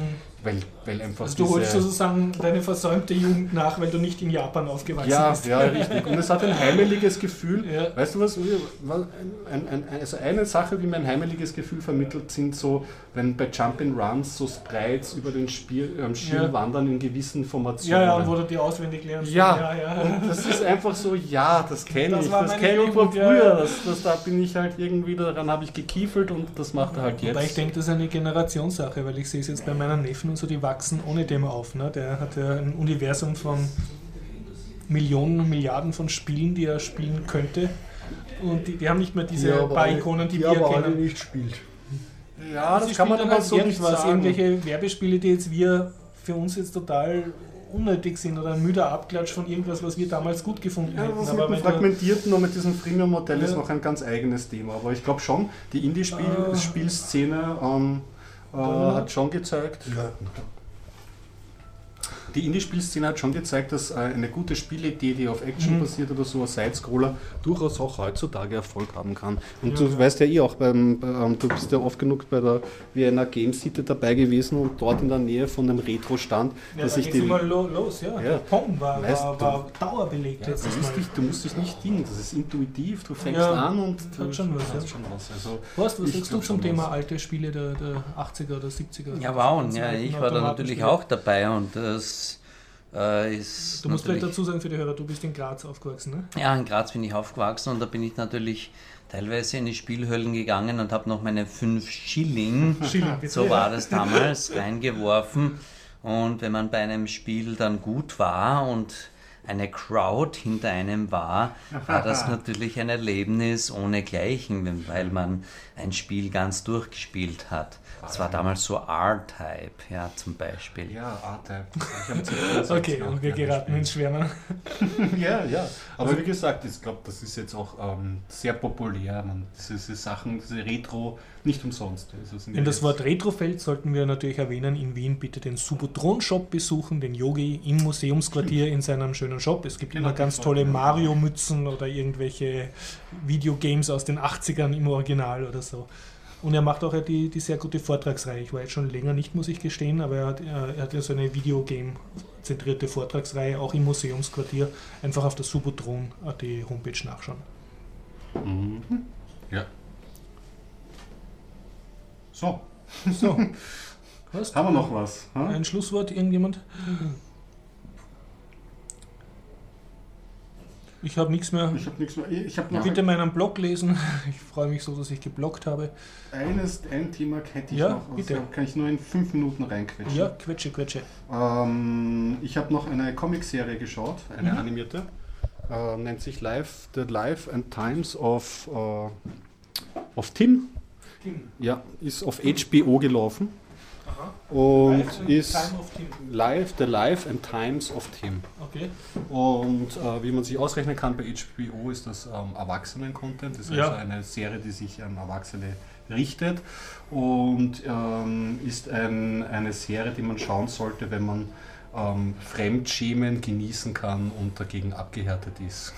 B: weil, weil einfach
A: Mhm. Also du holst sozusagen deine versäumte Jugend nach, weil du nicht in Japan aufgewachsen
B: Ja,
A: bist.
B: ja, richtig. Und es hat ein heimeliges Gefühl. Weißt du was? Ein, ein, also eine Sache, die mir ein heimeliges Gefühl vermittelt, sind so, wenn bei Jumpin' Runs so Sprites über den Spiel, ähm, Schirm
A: Ja.
B: wandern in gewissen Formationen.
A: Ja, ja, und wo du die auswendig lernst.
B: Ja,
A: ja, ja.
B: und das ist einfach so, ja, das kenne
A: Das
B: ich, das kenne ich von
A: ja,
B: früher,
A: ja.
B: das, das, da bin ich halt irgendwie, daran habe ich gekiefelt und das macht er halt jetzt.
A: Wobei ich denke, das ist eine Generationssache, weil ich sehe es jetzt bei meinen Neffen und so, die wachsen ohne dem auf. Ne? Der hat ja ein Universum von Millionen, Milliarden von Spielen, die er spielen könnte. Und die, die haben nicht mehr diese
D: aber
A: paar Ikonen, die,
D: die
A: wir
D: aber alle
A: kennen.
D: nicht spielt.
B: ja, das
A: Sie
B: kann man
A: spielen
B: aber
A: halt
B: so nicht
A: irgendwas,
B: sagen.
A: irgendwelche Werbespiele, die jetzt wir für uns jetzt total unnötig sind oder ein müder Abklatsch von irgendwas, was wir damals gut gefunden
B: Ja,
A: hätten. Aber
B: mit Fragmentierten und mit diesem Freemium-Modell ist
A: Ja.
B: noch ein ganz eigenes Thema. Aber ich glaube schon, die
A: Ah.
B: Indie-Spielszene ähm, äh, hat schon gezeigt, die Indie-Spielszene hat schon gezeigt, dass äh, eine gute Spielidee, die auf Action
A: Mhm.
B: basiert oder so, ein Side-Scroller, durchaus auch heutzutage Erfolg haben kann. Und du weißt ja eh auch, beim, ähm, du bist ja oft genug bei der Vienna Game City dabei gewesen und dort in der Nähe von einem Retro-Stand,
A: ja,
B: dass
A: da
B: ich die...
A: immer lo los, ja.
B: Ja.
A: Pong war,
B: Weißt
A: war,
B: du-
A: war dauerbelegt
B: Ja, du, musst dich, du musst dich nicht dingen, das ist intuitiv, du fängst
A: Ja,
B: an und
A: hat
B: du
A: schon was,
B: hast
A: ja.
B: schon was. Also,
A: Horst, was sagst du zum Thema
B: was.
A: alte Spiele der, der 80er oder 70er?
C: Ja, wow, ja, ich war da natürlich auch dabei und das äh.
A: Du musst vielleicht dazu sagen für die Hörer, du bist in Graz aufgewachsen, ne?
C: Ja, in Graz bin ich aufgewachsen und da bin ich natürlich teilweise in die Spielhöllen gegangen und habe noch meine 5 Schilling, (laughs)
A: Schilling,
C: so war das damals, reingeworfen. Und wenn man bei einem Spiel dann gut war und eine Crowd hinter einem war, war das (laughs) natürlich ein Erlebnis ohnegleichen, weil man ein Spiel ganz durchgespielt hat. Das war damals so R-Type, ja, zum Beispiel.
B: Ja, R-Type. Ich hab zuerst (laughs)
A: Okay, und wir geraten ins Schwärmen. (laughs)
B: Ja, ja. Aber wie gesagt, ich glaube, das ist jetzt auch ähm, sehr populär. Man, diese, diese Sachen, diese Retro, nicht umsonst. Also
A: In das Wort Retrofeld sollten wir natürlich erwähnen, in Wien bitte den Subotron-Shop besuchen, den Yogi im Museumsquartier in seinem schönen Shop. Es gibt
B: Genau,
A: immer ganz tolle Mario-Mützen oder irgendwelche Videogames aus den 80ern im Original oder so. Und er macht auch ja die, die sehr gute Vortragsreihe. Ich war jetzt schon länger nicht, muss ich gestehen, aber er hat, er hat ja so eine Videogame-zentrierte Vortragsreihe auch im Museumsquartier. Einfach auf der Subotron.at Homepage nachschauen.
B: Mhm. Ja. So,
A: So, (laughs) was?
B: haben wir noch was? ha?
A: Ein Schlusswort, irgendjemand? (laughs) Ich habe nichts mehr.
B: Ich habe nichts mehr. Ich habe noch
A: Bitte meinen Blog lesen. (laughs) Ich freue mich so, dass ich gebloggt habe.
B: eines, ein Thema hätte ich
A: Ja,
B: noch.
A: bitte.
B: kann ich nur in fünf Minuten reinquetschen.
A: Ja, quetsche, quetsche.
B: Ähm, ich habe noch eine Comicserie geschaut, eine
A: Mhm.
B: animierte. Äh, nennt sich Life, The Life and Times of, äh, of Tim. Ja, ist auf HBO gelaufen. Und ist
A: of Tim.
B: Life, The Life and Times of Tim.
A: Okay.
B: Und äh, wie man sich ausrechnen kann, bei HBO ist das ähm, Erwachsenen-Content. Das ist
A: Ja.
B: also eine Serie, die sich an Erwachsene richtet und ähm, ist ein, eine Serie, die man schauen sollte, wenn man ähm, Fremdschämen genießen kann und dagegen abgehärtet ist.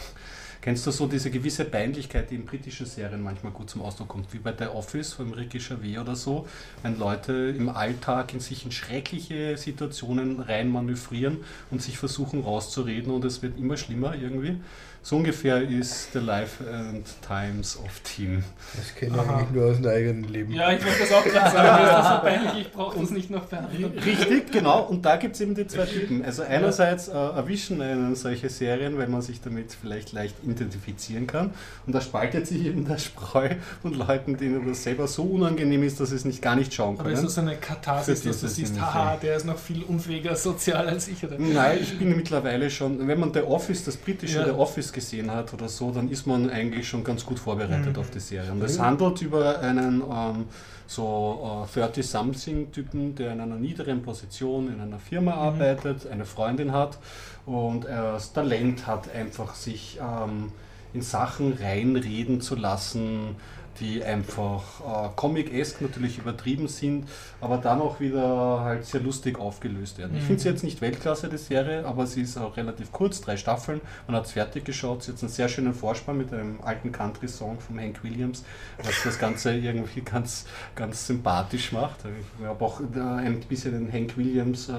B: Kennst du so diese gewisse Peinlichkeit, die in britischen Serien manchmal gut zum Ausdruck kommt, wie bei The Office von Ricky Gervais oder so, wenn Leute im Alltag in sich in schreckliche Situationen reinmanövrieren und sich versuchen rauszureden und es wird immer schlimmer irgendwie. So ungefähr ist The Life and Times of Tim.
D: Das kenne ich eigentlich nur aus dem eigenen Leben.
A: Ja, ich wollte das auch gerade sagen. Mir ist das so (laughs) peinlich, ich brauche das nicht noch für andere.
B: Richtig, genau. Und da gibt es eben die zwei Typen. Also einerseits äh, erwischen einen solche Serien, weil man sich damit vielleicht leicht identifizieren kann. Und da spaltet sich eben der Spreu von Leuten, denen das selber so unangenehm ist, dass sie es nicht gar nicht schauen
A: Aber
B: können.
A: ist das eine Katharsis, dass du siehst, haha, der ist noch viel unfähiger sozial als ich? Oder?
B: Nein, ich bin mittlerweile schon, wenn man The Office, das britische
A: Ja.
B: The Office gesehen hat oder so, dann ist man eigentlich schon ganz gut vorbereitet
A: Mhm.
B: auf die Serie. Und es handelt über einen ähm, so äh, 30-something-Typen, der in einer niederen Position in einer Firma arbeitet, eine Freundin hat und er das Talent hat, einfach sich ähm, in Sachen reinreden zu lassen, die einfach äh, comic-esque natürlich übertrieben sind, aber dann auch wieder halt sehr lustig aufgelöst werden. Ich
A: Mhm.
B: finde sie jetzt nicht Weltklasse, die Serie, aber sie ist auch relativ kurz, drei Staffeln. Man hat es fertig geschaut. Sie hat einen sehr schönen Vorspann mit einem alten Country-Song von Hank Williams, was das Ganze irgendwie (laughs) ganz, ganz sympathisch macht. Ich habe auch äh, ein bisschen den Hank Williams äh,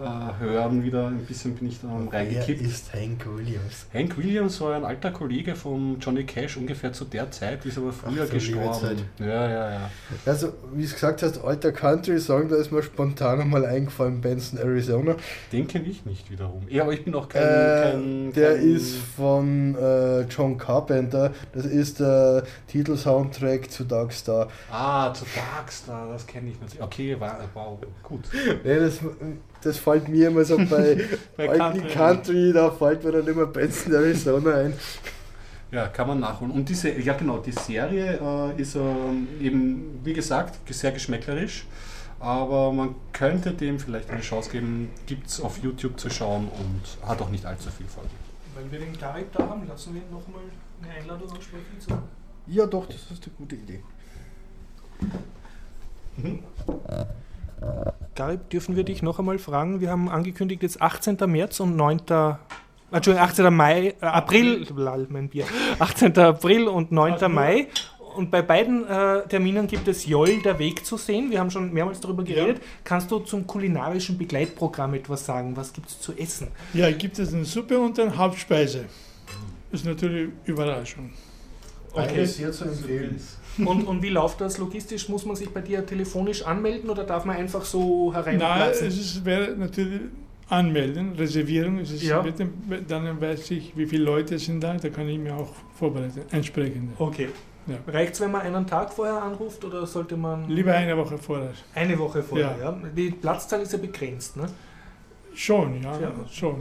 B: äh, hören wieder, ein bisschen bin ich da
D: Wer
B: reingekippt.
D: ist Hank Williams?
B: Hank Williams war ein alter Kollege von Johnny Cash ungefähr zu der Zeit, ist aber früher
D: Ach, so
B: gestorben. Ja, ja, ja.
D: Also, wie du gesagt hast, alter Country-Song, da ist mir spontan einmal eingefallen, Benson, Arizona.
B: Den kenne ich nicht wiederum. Ja, aber ich bin auch kein.
D: Äh,
B: kein,
D: der
B: kein
D: ist von äh, John Carpenter. Das ist der Titelsoundtrack zu Darkstar.
B: Ah, zu Darkstar, das kenne ich natürlich. Okay, war, wow, gut.
D: Nee, das, das fällt mir immer so bei, (laughs)
B: Bei
D: alten
B: Country.
D: Country, da fällt mir dann immer Benson, Arizona ein.
B: Ja, kann man nachholen. Und diese, ja genau, die Serie äh, ist ähm, eben, wie gesagt, sehr geschmäcklerisch. Aber man könnte dem vielleicht eine Chance geben, gibt es auf YouTube zu schauen und hat auch nicht allzu viel Folgen.
A: Weil wir den Garib da haben, lassen wir nochmal eine Einladung aussprechen. Zu.
D: Ja, doch, das ist eine gute Idee.
A: Garib, dürfen wir dich noch einmal fragen? Wir haben angekündigt jetzt 18. März und 9. Entschuldigung, 18. Mai, äh, April, mein Bier. 18. April und 9. Mai. Und bei beiden äh, Terminen gibt es Joll, der Weg zu sehen. Wir haben schon mehrmals darüber geredet. Kannst du zum kulinarischen Begleitprogramm etwas sagen? Was gibt es zu essen?
E: Ja, gibt es eine Suppe und eine Hauptspeise. Ist natürlich Überraschung.
A: Okay.
D: sehr zu empfehlen.
A: Und, und wie läuft das logistisch? Muss man sich bei dir telefonisch anmelden oder darf man einfach so
E: Nein,
A: hereinplatzen?
E: es ist, wäre natürlich anmelden, Reservierung. Es ist,
A: Ja.
E: bitte, dann weiß ich, wie viele Leute sind da, da kann ich mir auch vorbereiten, entsprechend.
A: Okay.
E: Ja.
A: Reicht es, wenn man einen Tag vorher anruft oder sollte man
E: Lieber eine Woche vorher.
A: eine Woche vorher?
E: Ja.
A: Ja. Die Platzzahl ist ja begrenzt. Ne?
E: Schon, ja,
A: Ja.
E: schon.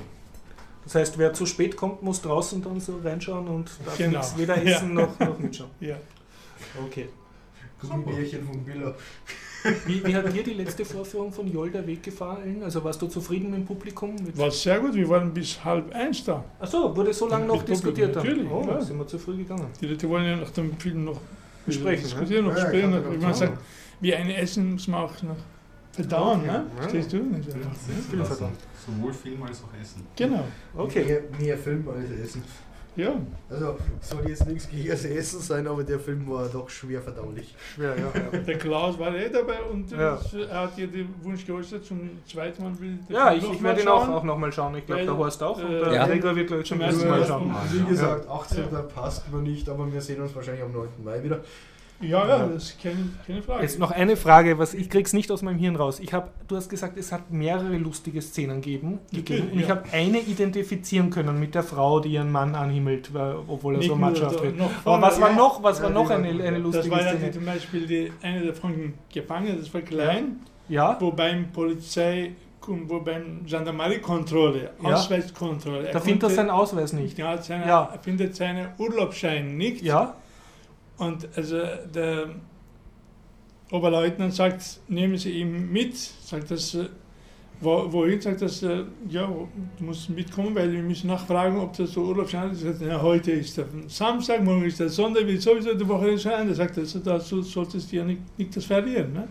A: Das heißt, wer zu spät kommt, muss draußen dann so reinschauen und darf
E: Genau.
A: nichts weder essen noch, noch mitschauen.
E: Ja.
A: Okay.
D: Gummibärchen von Billa.
A: Wie, wie hat dir die letzte Vorführung von Jolder Weg gefallen? Also warst du zufrieden mit dem Publikum? Mit
E: War sehr gut, wir waren bis halb eins da.
A: Achso, wurde so lange noch diskutiert dann?
E: natürlich,
A: Oh,
E: klar.
A: sind wir zu früh gegangen.
E: Die Leute wollen ja nach dem Film noch
A: Besprechen,
E: diskutieren, noch
D: Ja,
E: sprechen.
D: kann man
E: sagt, wie ein Essen muss man auch noch verdauen, ne?
A: Ja.
E: Verstehst du?
A: Film verdammt.
B: Sowohl Film als auch Essen.
E: Genau,
A: Okay.
D: Mehr, mehr Film als Essen.
E: Ja.
D: Also soll jetzt nichts gegen das Essen sein, aber der Film war doch schwer verdaulich.
A: Schwer, ja. ja.
E: Der Klaus war eh dabei und
A: Ja.
E: er hat dir den Wunsch geäußert, zum zweiten Mal will
A: Ja, ich, ich werde ihn auch, auch nochmal schauen. Ich glaube, der Horst auch. Und
E: äh,
A: der
C: Ja.
A: Gregor wird gleich zum
E: Zum
A: ersten
E: ersten
A: Mal schauen.
D: Wie gesagt, 18. passt mir nicht, aber wir sehen uns wahrscheinlich am 9. Mai wieder.
E: Ja, ja, das ist keine, keine Frage.
A: Jetzt noch eine Frage, was ich krieg's nicht aus meinem Hirn raus. Ich hab, du hast gesagt, es hat mehrere lustige Szenen gegeben, gegeben
E: Natürlich,
A: und ich
E: ja.
A: habe eine identifizieren können mit der Frau, die ihren Mann anhimmelt, obwohl er
E: Nicht
A: so matschhaft wird. Aber was war
E: ja.
A: noch, was war
D: Ja,
A: noch
D: die
A: eine,
D: war-
A: eine
E: Das
A: lustige
E: war ja
A: Szene?
E: zum Beispiel die, eine der Franken Gefangenen, das war klein,
A: Ja,
E: wo beim Polizei, wo beim Gendarmeriekontrolle,
A: Ja.
E: Ausweiskontrolle, er
A: da findet er seinen Ausweis nicht.
E: Ja, seine,
A: Ja.
E: er findet seinen Urlaubsschein nicht.
A: Ja,
E: Und also der Oberleutnant sagt, nehmen Sie ihn mit, sagt das, äh, wo, wohin, sagt das, äh, ja, du musst mitkommen, weil wir müssen nachfragen, ob das so Urlaubsschein ist. Sagt, ja, heute ist der Samstag, morgen ist der Sonntag, wie sowieso die Woche ist. Er sagt, also, da so- solltest du ja nicht, nicht das verlieren. Ne?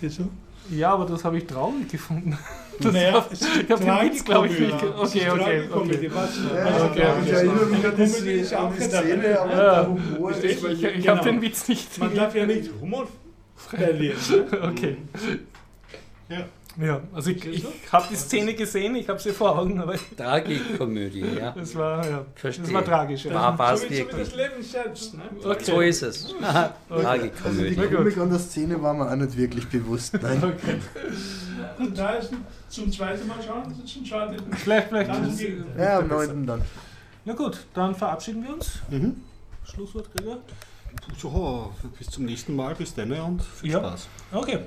E: Du?
A: Ja, aber das habe ich traurig gefunden. (laughs) Das
E: naja,
A: war- ich hab den Witz, glaub ich, nicht okay, okay, okay.
D: Ja,
A: okay, okay.
D: ich erinnere mich an die, Szene, an die aber
A: Ja.
D: der Humor ist
A: Ich, ich
E: Genau.
A: habe den Witz nicht.
E: Man darf ja (laughs) nicht Humor verlieren. Ne?
A: Okay.
E: Ja.
A: Ja, also ich, ich habe die Szene gesehen, ich habe sie vor Augen, aber
C: Tragikomödie, ja. (laughs)
A: das war, ja,
C: Verstehe.
A: das war tragisch. Ja.
C: War was
E: so, wie, so wie
C: wirklich.
E: das Leben selbst. Ne?
A: Okay.
C: So ist es. Aha,
D: Also die
C: Tragikomödie.
D: Komik an der Szene war mir auch nicht wirklich bewusst. Nein. (laughs)
E: Und da ist zum zweiten Mal schauen, das ist schon schade.
A: Vielleicht, vielleicht.
D: Ja, am 9. dann.
A: Na gut, dann verabschieden wir uns.
B: Mhm.
A: Schlusswort, Gregor.
B: So, bis zum nächsten Mal, bis dann und viel
A: Ja.
B: Spaß.
A: Okay,